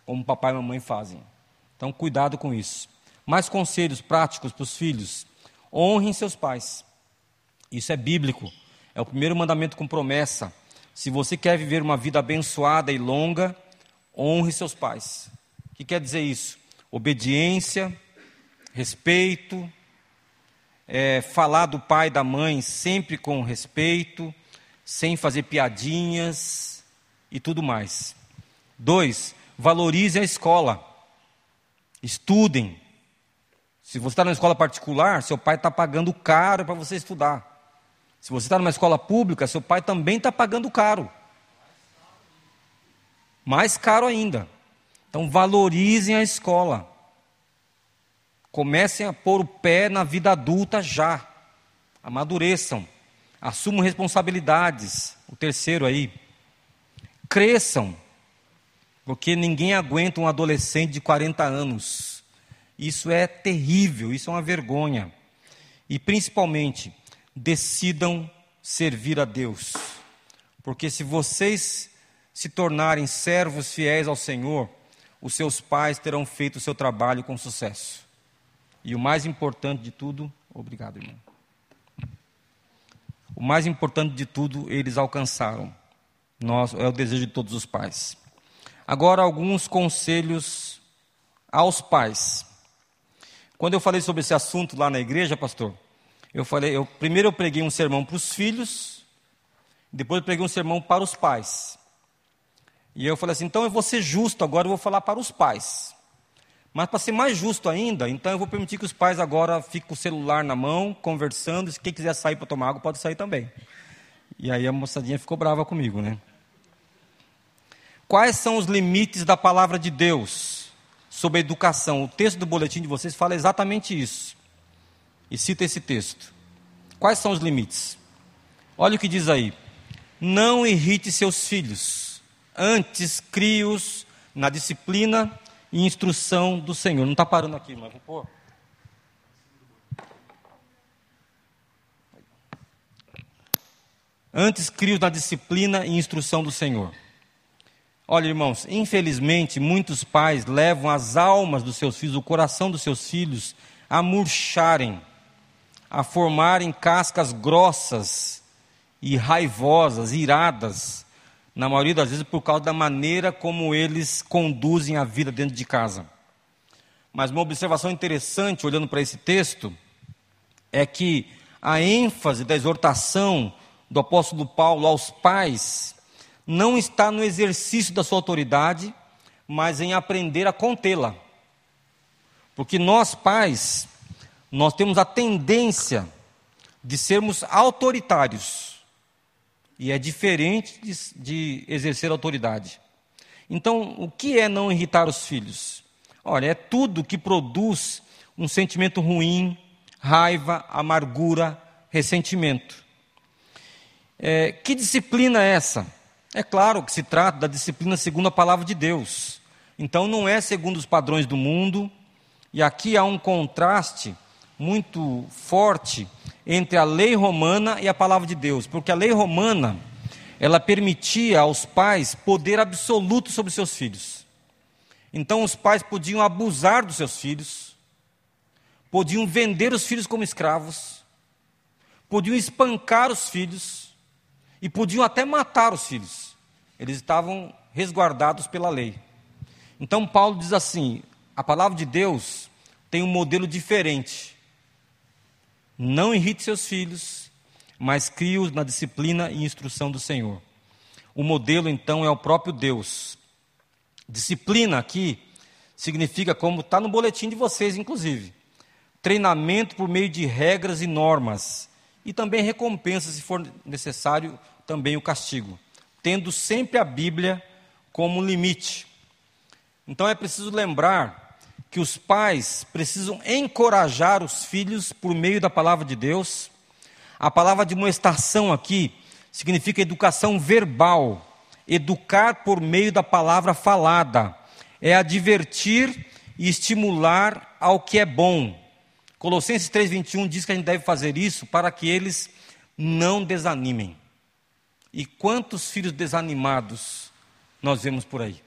como papai e mamãe fazem. Então, cuidado com isso. Mais conselhos práticos para os filhos: honrem seus pais. Isso é bíblico. É o primeiro mandamento com promessa. Se você quer viver uma vida abençoada e longa, honre seus pais. O que quer dizer isso? Obediência, respeito, é, falar do pai e da mãe sempre com respeito, sem fazer piadinhas e tudo mais. Dois, valorizem a escola. Estudem. Se você está numa escola particular, seu pai está pagando caro para você estudar. Se você está numa escola pública, seu pai também está pagando caro. Mais caro ainda. Então valorizem a escola. Comecem a pôr o pé na vida adulta já. Amadureçam. Assumam responsabilidades. O terceiro aí. Cresçam. Porque ninguém aguenta um adolescente de 40 anos. Isso é terrível, isso é uma vergonha. E principalmente, decidam servir a Deus. Porque se vocês se tornarem servos fiéis ao Senhor, os seus pais terão feito o seu trabalho com sucesso. E o mais importante de tudo, obrigado, irmão. O mais importante de tudo, eles alcançaram. Nós, é o desejo de todos os pais. Agora, alguns conselhos aos pais. Quando eu falei sobre esse assunto lá na igreja, pastor, eu falei, eu, primeiro eu preguei um sermão para os filhos, depois eu preguei um sermão para os pais. E eu falei assim, então eu vou ser justo agora, eu vou falar para os pais. Mas para ser mais justo ainda, então eu vou permitir que os pais agora fiquem com o celular na mão, conversando, e quem quiser sair para tomar água, pode sair também. E aí a moçadinha ficou brava comigo, né? Quais são os limites da palavra de Deus sobre a educação? O texto do boletim de vocês fala exatamente isso. E cita esse texto. Quais são os limites? Olha o que diz aí. Não irrite seus filhos, antes crie-os na disciplina e instrução do Senhor. Não está parando aqui, mas vou pôr. Antes crie-os na disciplina e instrução do Senhor. Olha, irmãos, infelizmente, muitos pais levam as almas dos seus filhos, o coração dos seus filhos, a murcharem, a formarem cascas grossas e raivosas, iradas, na maioria das vezes por causa da maneira como eles conduzem a vida dentro de casa. Mas uma observação interessante, olhando para esse texto, é que a ênfase da exortação do apóstolo Paulo aos pais não está no exercício da sua autoridade, mas em aprender a contê-la. Porque nós, pais, nós temos a tendência de sermos autoritários. E é diferente de, de exercer autoridade. Então, o que é não irritar os filhos? Olha, é tudo que produz um sentimento ruim, raiva, amargura, ressentimento. É, que disciplina é essa? É claro que se trata da disciplina segundo a palavra de Deus. Então não é segundo os padrões do mundo, e aqui há um contraste muito forte entre a lei romana e a palavra de Deus, porque a lei romana ela permitia aos pais poder absoluto sobre seus filhos. Então os pais podiam abusar dos seus filhos, podiam vender os filhos como escravos, podiam espancar os filhos, e podiam até matar os filhos. Eles estavam resguardados pela lei. Então Paulo diz assim: a palavra de Deus tem um modelo diferente. Não irrite seus filhos, mas crie-os na disciplina e instrução do Senhor. O modelo, então, é o próprio Deus. Disciplina aqui significa, como está no boletim de vocês, inclusive, treinamento por meio de regras e normas, e também recompensa, se for necessário, também o castigo, tendo sempre a Bíblia como limite. Então é preciso lembrar que os pais precisam encorajar os filhos por meio da palavra de Deus. A palavra de moestação aqui significa educação verbal, educar por meio da palavra falada, é advertir e estimular ao que é bom. Colossenses 3:21 diz que a gente deve fazer isso para que eles não desanimem. E quantos filhos desanimados nós vemos por aí?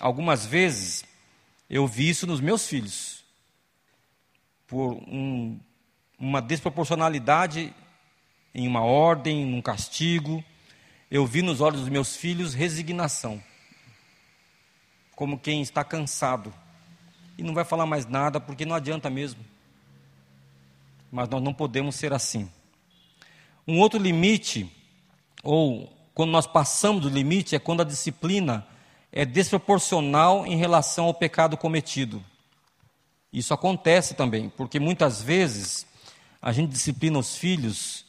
Algumas vezes eu vi isso nos meus filhos, por um, uma desproporcionalidade em uma ordem, num castigo. Eu vi nos olhos dos meus filhos resignação, como quem está cansado e não vai falar mais nada porque não adianta mesmo. Mas nós não podemos ser assim. Um outro limite ou quando nós passamos do limite, é quando a disciplina é desproporcional em relação ao pecado cometido. Isso acontece também, porque muitas vezes a gente disciplina os filhos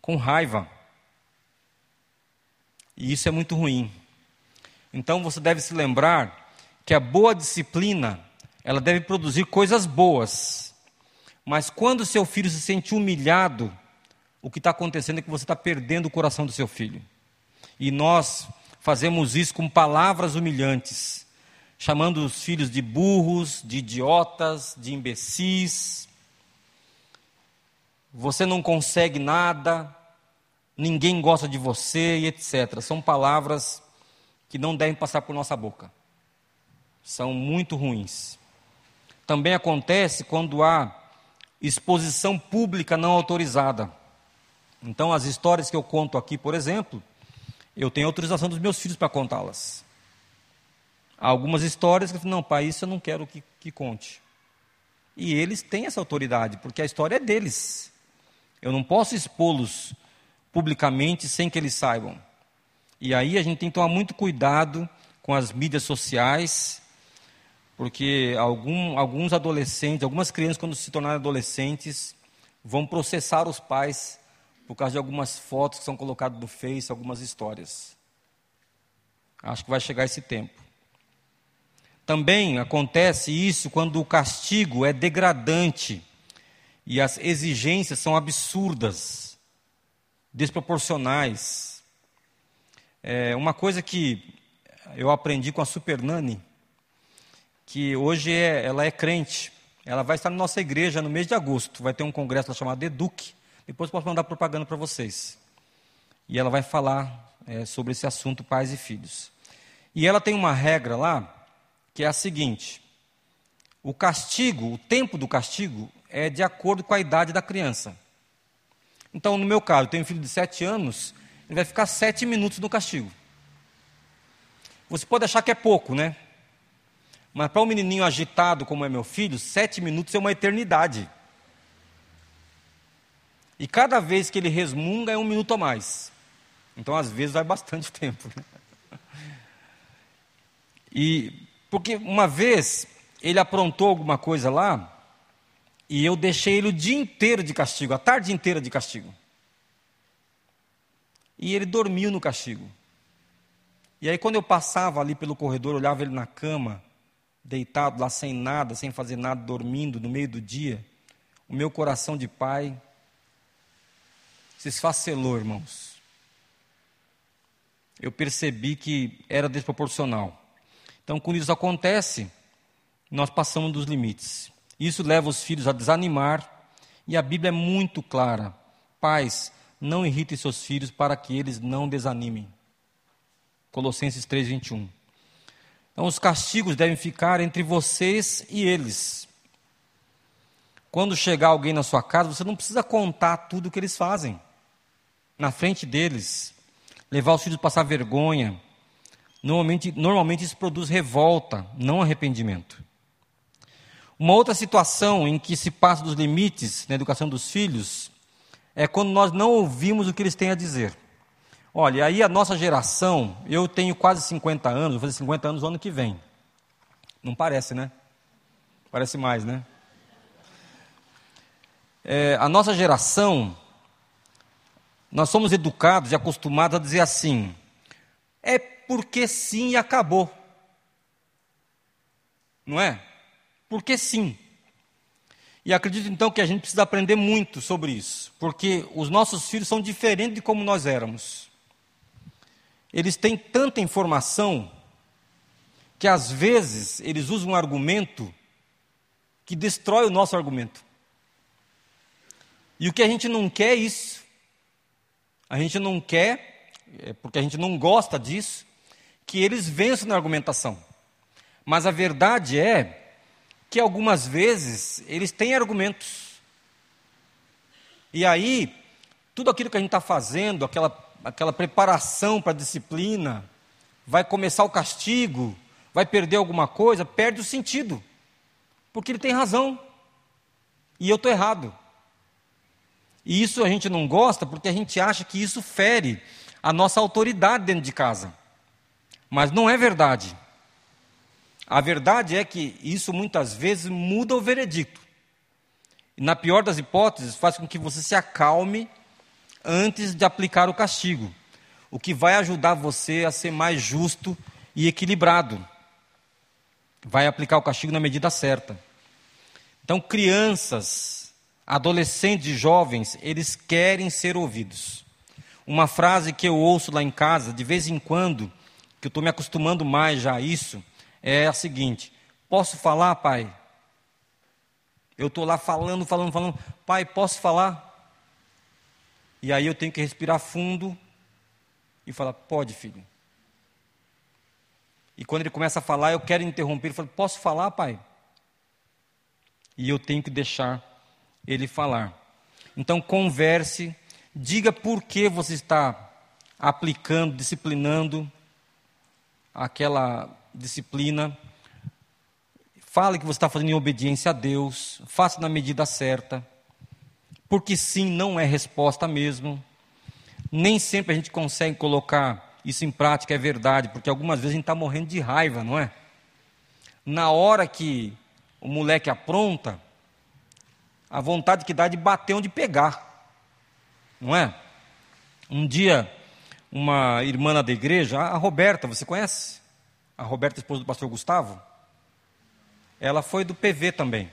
com raiva. E isso é muito ruim. Então você deve se lembrar que a boa disciplina, ela deve produzir coisas boas. Mas quando seu filho se sente humilhado, o que está acontecendo é que você está perdendo o coração do seu filho. E nós fazemos isso com palavras humilhantes, chamando os filhos de burros, de idiotas, de imbecis. Você não consegue nada, ninguém gosta de você e etc. São palavras que não devem passar por nossa boca. São muito ruins. Também acontece quando há exposição pública não autorizada. Então, as histórias que eu conto aqui, por exemplo, eu tenho autorização dos meus filhos para contá-las. Há algumas histórias que eu falo, não, pai, isso eu não quero que, que conte. E eles têm essa autoridade, porque a história é deles. Eu não posso expô-los publicamente sem que eles saibam. E aí a gente tem que tomar muito cuidado com as mídias sociais, porque algum, alguns adolescentes, algumas crianças, quando se tornarem adolescentes, vão processar os pais por causa de algumas fotos que são colocadas no Face, algumas histórias. Acho que vai chegar esse tempo. Também acontece isso quando o castigo é degradante e as exigências são absurdas, desproporcionais. É uma coisa que eu aprendi com a Super Nani, que hoje é, ela é crente, ela vai estar na nossa igreja no mês de agosto, vai ter um congresso chamado Eduque, depois posso mandar propaganda para vocês. E ela vai falar é, sobre esse assunto, pais e filhos. E ela tem uma regra lá, que é a seguinte: o castigo, o tempo do castigo, é de acordo com a idade da criança. Então, no meu caso, eu tenho um filho de sete anos, ele vai ficar sete minutos no castigo. Você pode achar que é pouco, né? Mas para um menininho agitado como é meu filho, sete minutos é uma eternidade. E cada vez que ele resmunga é um minuto a mais. Então, às vezes, vai bastante tempo. Né? E porque uma vez ele aprontou alguma coisa lá e eu deixei ele o dia inteiro de castigo, a tarde inteira de castigo. E ele dormiu no castigo. E aí, quando eu passava ali pelo corredor, olhava ele na cama, deitado lá sem nada, sem fazer nada, dormindo no meio do dia, o meu coração de pai se esfacelou, irmãos. Eu percebi que era desproporcional. Então, quando isso acontece, nós passamos dos limites. Isso leva os filhos a desanimar, e a Bíblia é muito clara: pais, não irritem seus filhos para que eles não desanimem. Colossenses 3:21. Então, os castigos devem ficar entre vocês e eles. Quando chegar alguém na sua casa, você não precisa contar tudo o que eles fazem na frente deles, levar os filhos a passar vergonha, Normalmente, normalmente isso produz revolta, não arrependimento. Uma outra situação em que se passa dos limites na educação dos filhos é quando nós não ouvimos o que eles têm a dizer. Olha, aí a nossa geração, eu tenho quase 50 anos, vou fazer 50 anos no ano que vem. Não parece, né? Parece mais, né? É, a nossa geração, nós somos educados e acostumados a dizer assim: é porque sim e acabou. Não é? Porque sim. E acredito então que a gente precisa aprender muito sobre isso, porque os nossos filhos são diferentes de como nós éramos. Eles têm tanta informação que às vezes eles usam um argumento que destrói o nosso argumento. E o que a gente não quer é isso. A gente não quer, é porque a gente não gosta disso, que eles vençam na argumentação. Mas a verdade é que algumas vezes eles têm argumentos. E aí, tudo aquilo que a gente está fazendo, aquela, aquela preparação para a disciplina, vai começar o castigo, vai perder alguma coisa, perde o sentido. Porque ele tem razão. E eu estou errado. E isso a gente não gosta porque a gente acha que isso fere a nossa autoridade dentro de casa. Mas não é verdade. A verdade é que isso muitas vezes muda o veredicto. E, na pior das hipóteses, faz com que você se acalme antes de aplicar o castigo, o que vai ajudar você a ser mais justo e equilibrado. Vai aplicar o castigo na medida certa. Então, crianças, adolescentes e jovens, eles querem ser ouvidos. Uma frase que eu ouço lá em casa, de vez em quando, que eu estou me acostumando mais já a isso, é a seguinte: posso falar, pai? Eu estou lá falando, falando, falando, pai, posso falar? E aí eu tenho que respirar fundo e falar: pode, filho. E quando ele começa a falar, eu quero interromper. Ele fala: posso falar, pai? E eu tenho que deixar ele falar. Então, converse, diga por que você está aplicando, disciplinando aquela disciplina. Fale que você está fazendo em obediência a Deus, faça na medida certa, porque sim não é resposta mesmo. Nem sempre a gente consegue colocar isso em prática, é verdade, porque algumas vezes a gente está morrendo de raiva, não é? Na hora que o moleque apronta, a vontade que dá de bater onde pegar, não é? Um dia, uma irmã da igreja, a Roberta, você conhece? A Roberta, esposa do pastor Gustavo? Ela foi do PV também.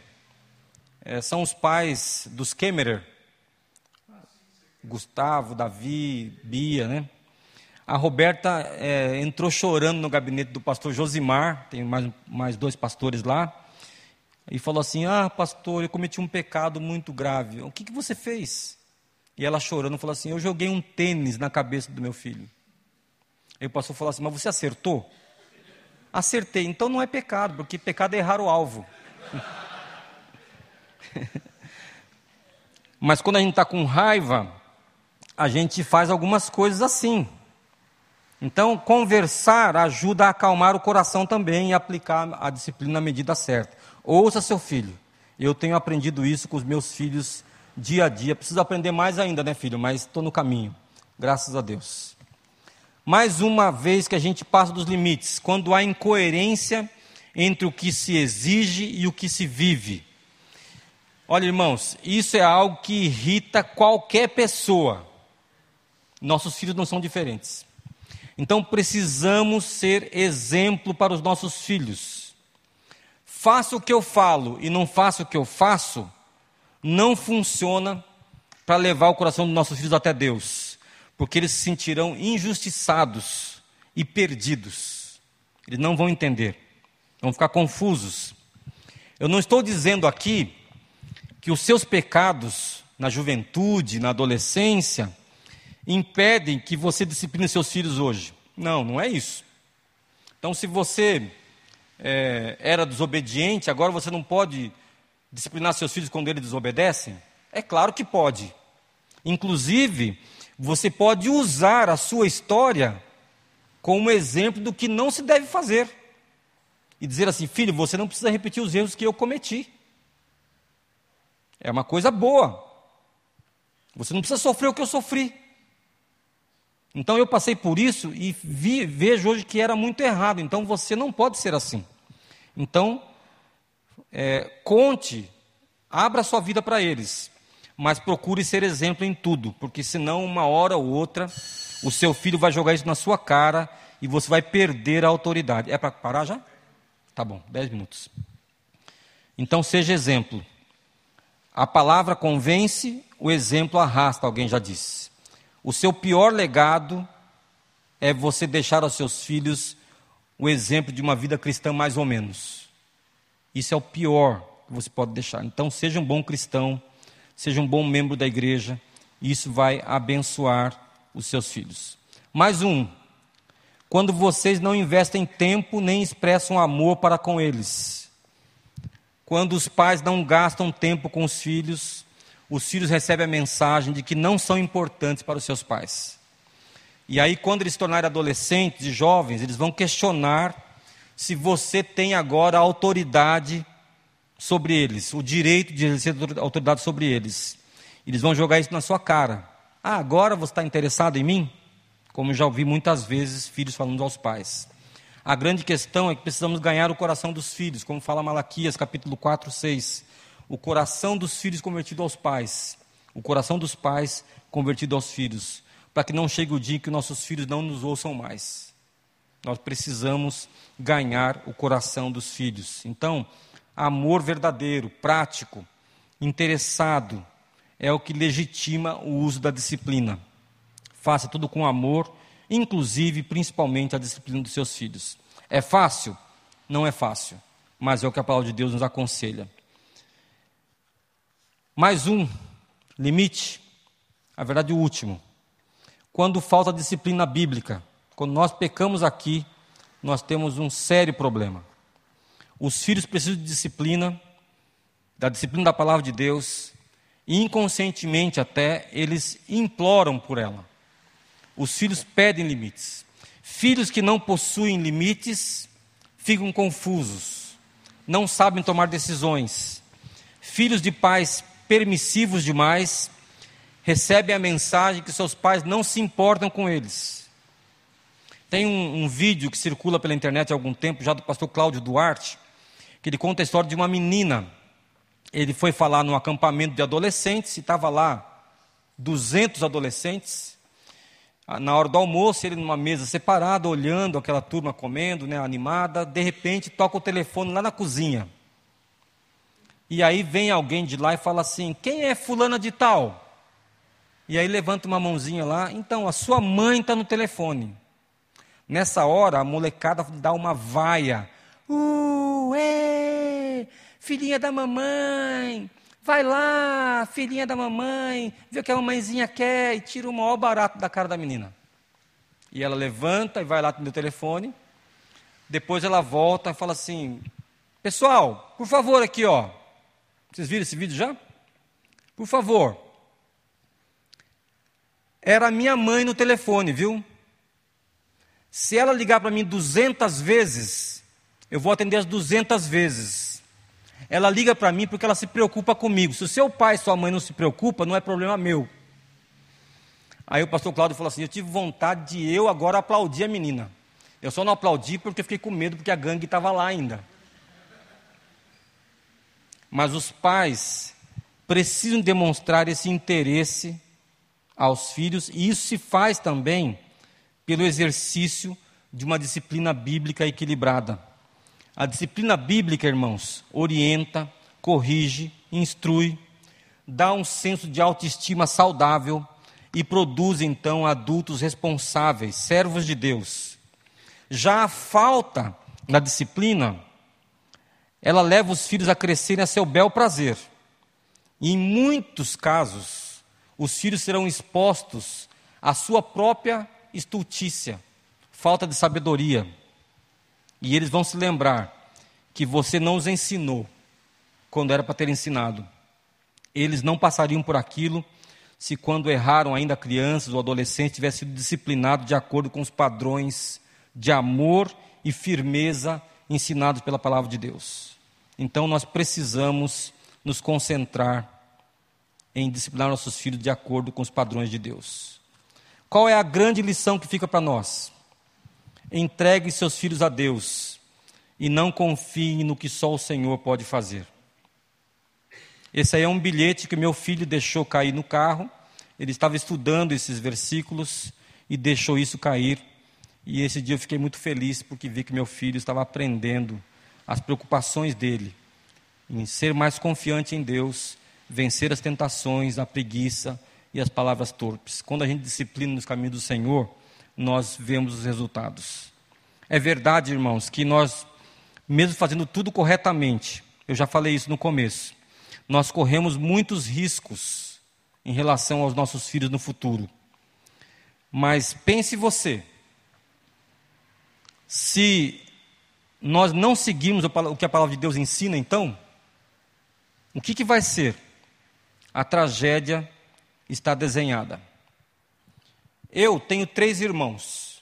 É, são os pais dos Kemmerer. Gustavo, Davi, Bia, né? A Roberta é, entrou chorando no gabinete do pastor Josimar, tem mais, mais dois pastores lá, e falou assim: Ah, pastor, eu cometi um pecado muito grave. O que, que você fez? E ela chorando falou assim: Eu joguei um tênis na cabeça do meu filho. Aí o pastor falou assim: Mas você acertou? Acertei. Então não é pecado, porque pecado é errar o alvo. Mas quando a gente está com raiva, a gente faz algumas coisas assim. Então, conversar ajuda a acalmar o coração também e aplicar a disciplina na medida certa. Ouça seu filho. Eu tenho aprendido isso com os meus filhos dia a dia. Preciso aprender mais ainda, né, filho? Mas estou no caminho. Graças a Deus. Mais uma vez que a gente passa dos limites, quando há incoerência entre o que se exige e o que se vive. Olha, irmãos, isso é algo que irrita qualquer pessoa. Nossos filhos não são diferentes. Então precisamos ser exemplo para os nossos filhos. Faça o que eu falo e não faça o que eu faço, não funciona para levar o coração dos nossos filhos até Deus, porque eles se sentirão injustiçados e perdidos. Eles não vão entender, vão ficar confusos. Eu não estou dizendo aqui que os seus pecados na juventude, na adolescência, impedem que você discipline seus filhos hoje. Não, não é isso. Então, se você é, era desobediente, agora você não pode disciplinar seus filhos quando eles desobedecem? É claro que pode. Inclusive, você pode usar a sua história como exemplo do que não se deve fazer. E dizer assim, filho, você não precisa repetir os erros que eu cometi. É uma coisa boa. Você não precisa sofrer o que eu sofri. Então eu passei por isso e vi, vejo hoje que era muito errado. Então você não pode ser assim. Então, é, conte, abra sua vida para eles, mas procure ser exemplo em tudo, porque senão, uma hora ou outra, o seu filho vai jogar isso na sua cara e você vai perder a autoridade. É para parar já? Tá bom, dez minutos. Então, seja exemplo. A palavra convence, o exemplo arrasta, alguém já disse. O seu pior legado é você deixar aos seus filhos o exemplo de uma vida cristã mais ou menos. Isso é o pior que você pode deixar. Então, seja um bom cristão, seja um bom membro da igreja, e isso vai abençoar os seus filhos. Mais um. Quando vocês não investem tempo nem expressam amor para com eles. Quando os pais não gastam tempo com os filhos, os filhos recebem a mensagem de que não são importantes para os seus pais. E aí, quando eles se tornarem adolescentes e jovens, eles vão questionar se você tem agora autoridade sobre eles, o direito de exercer autoridade sobre eles. Eles vão jogar isso na sua cara. Ah, agora você está interessado em mim? Como já ouvi muitas vezes filhos falando aos pais. A grande questão é que precisamos ganhar o coração dos filhos, como fala Malaquias capítulo 4, 6 o coração dos filhos convertido aos pais, o coração dos pais convertido aos filhos, para que não chegue o dia em que nossos filhos não nos ouçam mais. Nós precisamos ganhar o coração dos filhos. Então, amor verdadeiro, prático, interessado, é o que legitima o uso da disciplina. Faça tudo com amor, inclusive, principalmente, a disciplina dos seus filhos. É fácil? Não é fácil, mas é o que a palavra de Deus nos aconselha. Mais um limite a verdade, o último. Quando falta disciplina bíblica, quando nós pecamos aqui, nós temos um sério problema. Os filhos precisam de disciplina, da disciplina da palavra de Deus, e inconscientemente até eles imploram por ela. Os filhos pedem limites. Filhos que não possuem limites ficam confusos, não sabem tomar decisões. Filhos de pais permissivos demais recebem a mensagem que seus pais não se importam com eles. Tem um, um, vídeo que circula pela internet há algum tempo, já do pastor Cláudio Duarte, que ele conta a história de uma menina. Ele foi falar num acampamento de adolescentes, e estava lá 200 adolescentes. Na hora do almoço, ele numa mesa separada, olhando aquela turma comendo, né, animada, de repente toca o telefone lá na cozinha. E aí vem alguém de lá e fala assim: Quem é fulana de tal? E aí levanta uma mãozinha lá, então a sua mãe está no telefone. Nessa hora a molecada dá uma vaia. Uh, é, filhinha da mamãe, vai lá, filhinha da mamãe, vê o que a mamãezinha quer e tira o maior barato da cara da menina. E ela levanta e vai lá no telefone. Depois ela volta e fala assim: Pessoal, por favor, aqui, ó. Vocês viram esse vídeo já? Por favor, era minha mãe no telefone, viu? Se ela ligar para mim 200 vezes, eu vou atender as 200 vezes. Ela liga para mim porque ela se preocupa comigo. Se o seu pai e sua mãe não se preocupam, não é problema meu. Aí o pastor Cláudio falou assim: Eu tive vontade de eu agora aplaudir a menina. Eu só não aplaudi porque fiquei com medo, porque a gangue estava lá ainda. Mas os pais precisam demonstrar esse interesse aos filhos, e isso se faz também pelo exercício de uma disciplina bíblica equilibrada. A disciplina bíblica, irmãos, orienta, corrige, instrui, dá um senso de autoestima saudável e produz então adultos responsáveis, servos de Deus. Já a falta na disciplina, ela leva os filhos a crescerem a seu bel prazer. E em muitos casos, os filhos serão expostos à sua própria estultícia, falta de sabedoria. E eles vão se lembrar que você não os ensinou quando era para ter ensinado. Eles não passariam por aquilo se, quando erraram ainda crianças ou adolescentes, tivessem sido disciplinados de acordo com os padrões de amor e firmeza ensinados pela palavra de Deus. Então, nós precisamos nos concentrar em disciplinar nossos filhos de acordo com os padrões de Deus. Qual é a grande lição que fica para nós? Entregue seus filhos a Deus e não confie no que só o Senhor pode fazer. Esse aí é um bilhete que meu filho deixou cair no carro. Ele estava estudando esses versículos e deixou isso cair. E esse dia eu fiquei muito feliz porque vi que meu filho estava aprendendo as preocupações dele em ser mais confiante em Deus vencer as tentações, a preguiça e as palavras torpes. Quando a gente disciplina nos caminhos do Senhor, nós vemos os resultados. É verdade, irmãos, que nós, mesmo fazendo tudo corretamente, eu já falei isso no começo, nós corremos muitos riscos em relação aos nossos filhos no futuro. Mas pense você, se nós não seguirmos o que a palavra de Deus ensina, então, o que, que vai ser? a tragédia está desenhada. Eu tenho três irmãos,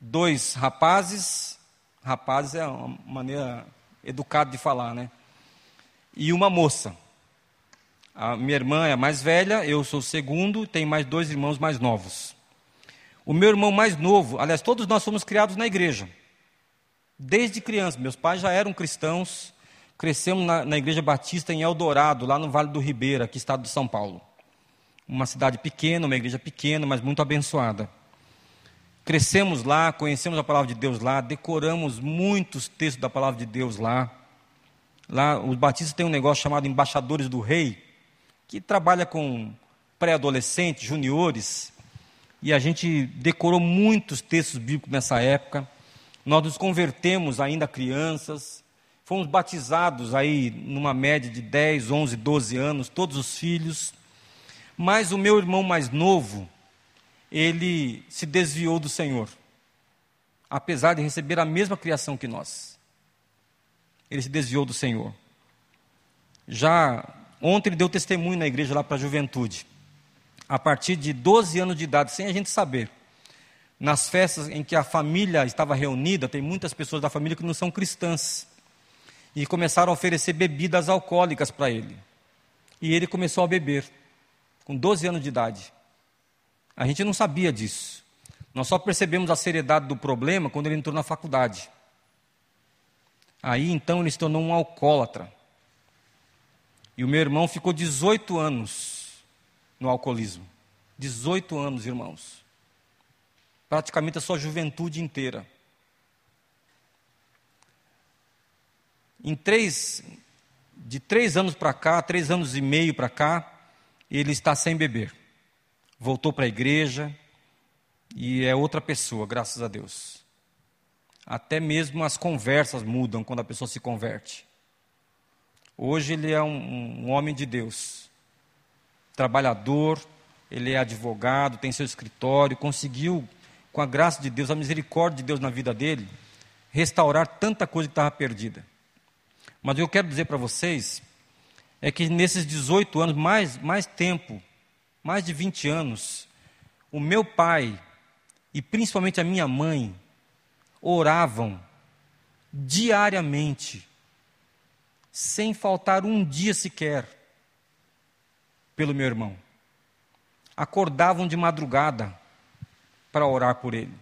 dois rapazes, rapazes é uma maneira educada de falar, né? E uma moça. A minha irmã é a mais velha, eu sou o segundo, tem mais dois irmãos mais novos. O meu irmão mais novo, aliás, todos nós fomos criados na igreja. Desde criança, meus pais já eram cristãos, crescemos na, na Igreja Batista em Eldorado, lá no Vale do Ribeira, aqui estado de São Paulo. Uma cidade pequena, uma igreja pequena, mas muito abençoada. Crescemos lá, conhecemos a palavra de Deus lá, decoramos muitos textos da palavra de Deus lá. Lá, os batistas têm um negócio chamado Embaixadores do Rei, que trabalha com pré-adolescentes, juniores, e a gente decorou muitos textos bíblicos nessa época. Nós nos convertemos ainda crianças, Fomos batizados aí numa média de 10, 11, 12 anos, todos os filhos. Mas o meu irmão mais novo, ele se desviou do Senhor, apesar de receber a mesma criação que nós. Ele se desviou do Senhor. Já ontem ele deu testemunho na igreja lá para a juventude. A partir de 12 anos de idade, sem a gente saber. Nas festas em que a família estava reunida, tem muitas pessoas da família que não são cristãs. E começaram a oferecer bebidas alcoólicas para ele. E ele começou a beber, com 12 anos de idade. A gente não sabia disso. Nós só percebemos a seriedade do problema quando ele entrou na faculdade. Aí então ele se tornou um alcoólatra. E o meu irmão ficou 18 anos no alcoolismo. 18 anos, irmãos. Praticamente a sua juventude inteira. Em três, de três anos para cá, três anos e meio para cá, ele está sem beber. Voltou para a igreja e é outra pessoa, graças a Deus. Até mesmo as conversas mudam quando a pessoa se converte. Hoje ele é um, um homem de Deus, trabalhador, ele é advogado, tem seu escritório, conseguiu, com a graça de Deus, a misericórdia de Deus na vida dele, restaurar tanta coisa que estava perdida. Mas o que eu quero dizer para vocês é que nesses 18 anos, mais, mais tempo, mais de 20 anos, o meu pai e principalmente a minha mãe oravam diariamente, sem faltar um dia sequer, pelo meu irmão. Acordavam de madrugada para orar por ele.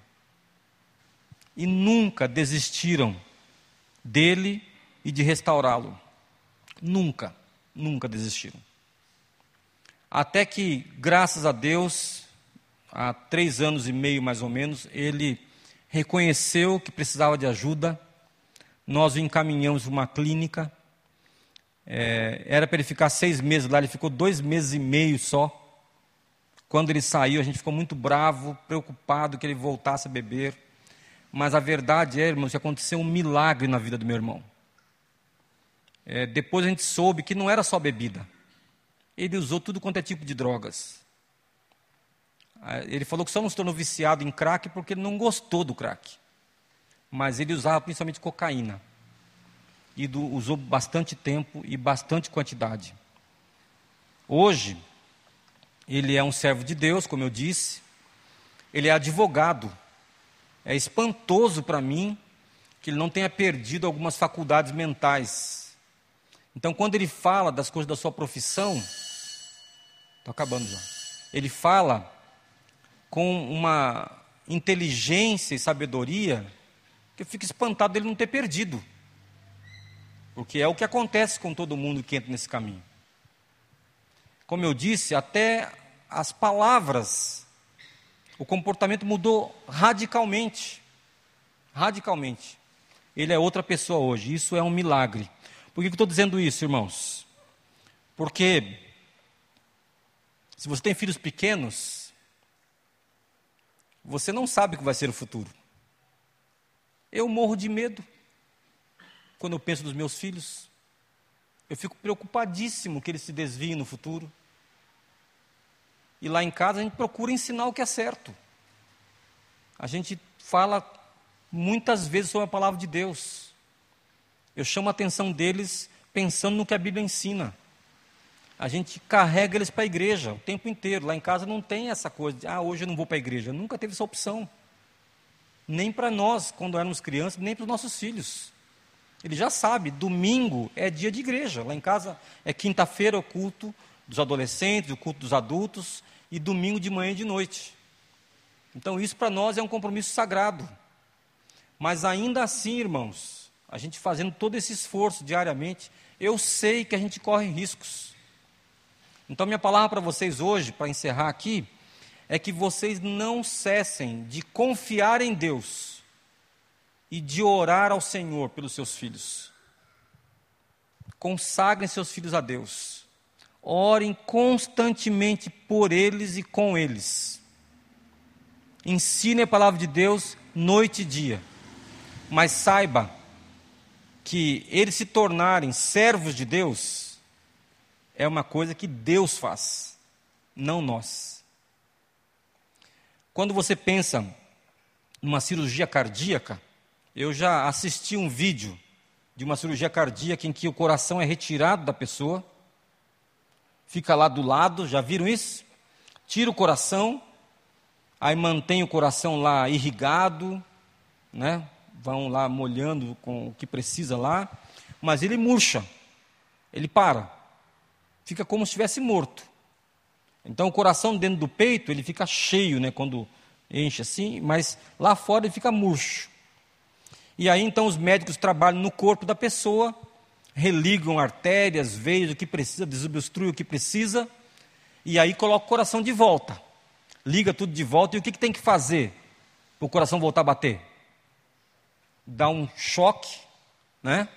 E nunca desistiram dele e de restaurá-lo. Nunca, nunca desistiram. Até que, graças a Deus, há três anos e meio mais ou menos, ele reconheceu que precisava de ajuda. Nós o encaminhamos para uma clínica. É, era para ele ficar seis meses lá, ele ficou dois meses e meio só. Quando ele saiu, a gente ficou muito bravo, preocupado que ele voltasse a beber. Mas a verdade é, irmãos, que aconteceu um milagre na vida do meu irmão. É, depois a gente soube que não era só bebida. Ele usou tudo quanto é tipo de drogas. Ah, ele falou que só não se tornou viciado em crack porque ele não gostou do crack. Mas ele usava principalmente cocaína. E do, usou bastante tempo e bastante quantidade. Hoje, ele é um servo de Deus, como eu disse. Ele é advogado. É espantoso para mim que ele não tenha perdido algumas faculdades mentais. Então, quando ele fala das coisas da sua profissão, estou acabando já. Ele fala com uma inteligência e sabedoria que eu fico espantado dele não ter perdido. Porque é o que acontece com todo mundo que entra nesse caminho. Como eu disse, até as palavras, o comportamento mudou radicalmente. Radicalmente. Ele é outra pessoa hoje. Isso é um milagre. Por que eu estou dizendo isso, irmãos? Porque se você tem filhos pequenos, você não sabe o que vai ser o futuro. Eu morro de medo quando eu penso nos meus filhos. Eu fico preocupadíssimo que eles se desviem no futuro. E lá em casa a gente procura ensinar o que é certo. A gente fala muitas vezes sobre a palavra de Deus. Eu chamo a atenção deles pensando no que a Bíblia ensina a gente carrega eles para a igreja o tempo inteiro. Lá em casa não tem essa coisa de, ah, hoje eu não vou para a igreja. Nunca teve essa opção. Nem para nós, quando éramos crianças, nem para os nossos filhos. Ele já sabe, domingo é dia de igreja. Lá em casa é quinta-feira o culto dos adolescentes, o culto dos adultos, e domingo de manhã e de noite. Então isso para nós é um compromisso sagrado. Mas ainda assim, irmãos, a gente fazendo todo esse esforço diariamente, eu sei que a gente corre riscos. Então, minha palavra para vocês hoje, para encerrar aqui, é que vocês não cessem de confiar em Deus e de orar ao Senhor pelos seus filhos. Consagrem seus filhos a Deus. Orem constantemente por eles e com eles. Ensine a palavra de Deus noite e dia. Mas saiba que eles se tornarem servos de Deus é uma coisa que Deus faz. não nós. Quando você pensa numa cirurgia cardíaca, eu já assisti um vídeo de uma cirurgia cardíaca em que o coração é retirado da pessoa, fica lá do lado, já viram isso? Tira o coração, aí mantém o coração lá irrigado, né? Vão lá molhando com o que precisa lá, mas ele murcha, ele para, fica como se estivesse morto. Então o coração dentro do peito ele fica cheio, né? Quando enche assim, mas lá fora ele fica murcho. E aí então os médicos trabalham no corpo da pessoa, religam artérias, veias, o que precisa, desobstrui o que precisa, e aí coloca o coração de volta. Liga tudo de volta, e o que, que tem que fazer para o coração voltar a bater? Dá um choque, né?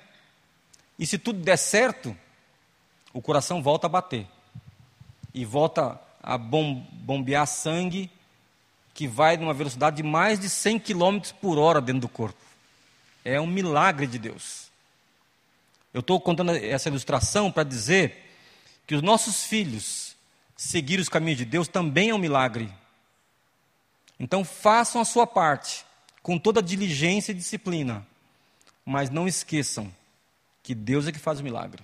E se tudo der certo, o coração volta a bater. E volta a bom, bombear sangue, que vai numa velocidade de mais de 100 km por hora dentro do corpo. É um milagre de Deus. Eu estou contando essa ilustração para dizer que os nossos filhos seguir os caminhos de Deus também é um milagre. Então façam a sua parte, com toda diligência e disciplina, mas não esqueçam que Deus é que faz o milagre.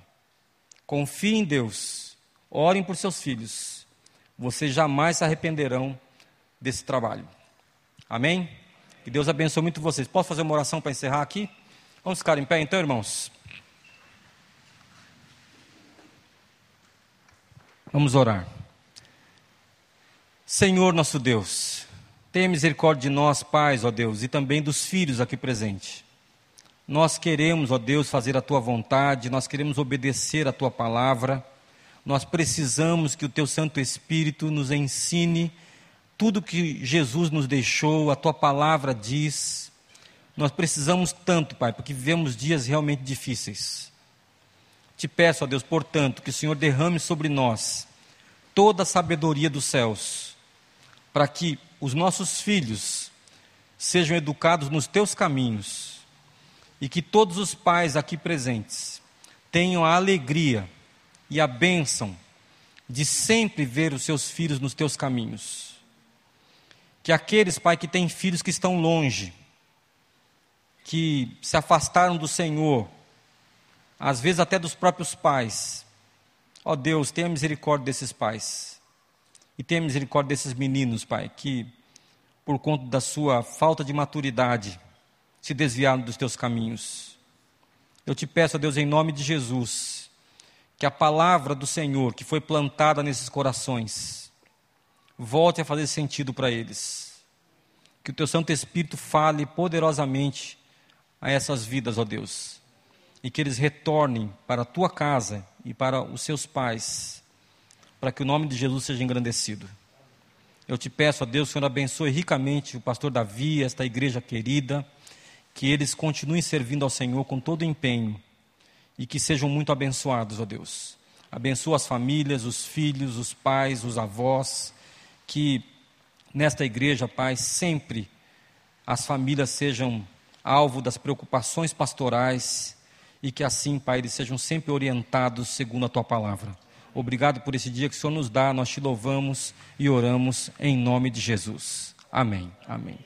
Confiem em Deus, orem por seus filhos, vocês jamais se arrependerão desse trabalho. Amém? Que Deus abençoe muito vocês. Posso fazer uma oração para encerrar aqui? Vamos ficar em pé então, irmãos? Vamos orar. Senhor nosso Deus, tenha misericórdia de nós, pais, ó Deus, e também dos filhos aqui presentes. Nós queremos, ó Deus, fazer a tua vontade, nós queremos obedecer a tua palavra. Nós precisamos que o teu Santo Espírito nos ensine tudo que Jesus nos deixou, a tua palavra diz. Nós precisamos tanto, Pai, porque vivemos dias realmente difíceis. Te peço, ó Deus, portanto, que o Senhor derrame sobre nós toda a sabedoria dos céus, para que os nossos filhos sejam educados nos teus caminhos e que todos os pais aqui presentes tenham a alegria e a bênção de sempre ver os seus filhos nos teus caminhos que aqueles, Pai, que têm filhos que estão longe, que se afastaram do Senhor, às vezes até dos próprios pais, ó Deus, tenha misericórdia desses pais, e tenha misericórdia desses meninos, Pai, que por conta da sua falta de maturidade se desviaram dos teus caminhos. Eu te peço, ó Deus, em nome de Jesus, que a palavra do Senhor que foi plantada nesses corações, volte a fazer sentido para eles. Que o teu Santo Espírito fale poderosamente a essas vidas, ó Deus, e que eles retornem para a tua casa e para os seus pais, para que o nome de Jesus seja engrandecido. Eu te peço, ó Deus, que o Senhor abençoe ricamente o pastor Davi, esta igreja querida, que eles continuem servindo ao Senhor com todo empenho e que sejam muito abençoados, ó Deus. Abençoa as famílias, os filhos, os pais, os avós, que nesta igreja, Pai, sempre as famílias sejam alvo das preocupações pastorais e que assim, Pai, eles sejam sempre orientados segundo a tua palavra. Obrigado por esse dia que o Senhor nos dá, nós te louvamos e oramos em nome de Jesus. Amém. Amém.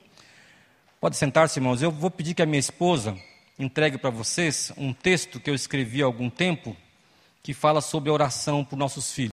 Pode sentar-se, irmãos. Eu vou pedir que a minha esposa entregue para vocês um texto que eu escrevi há algum tempo que fala sobre a oração por nossos filhos.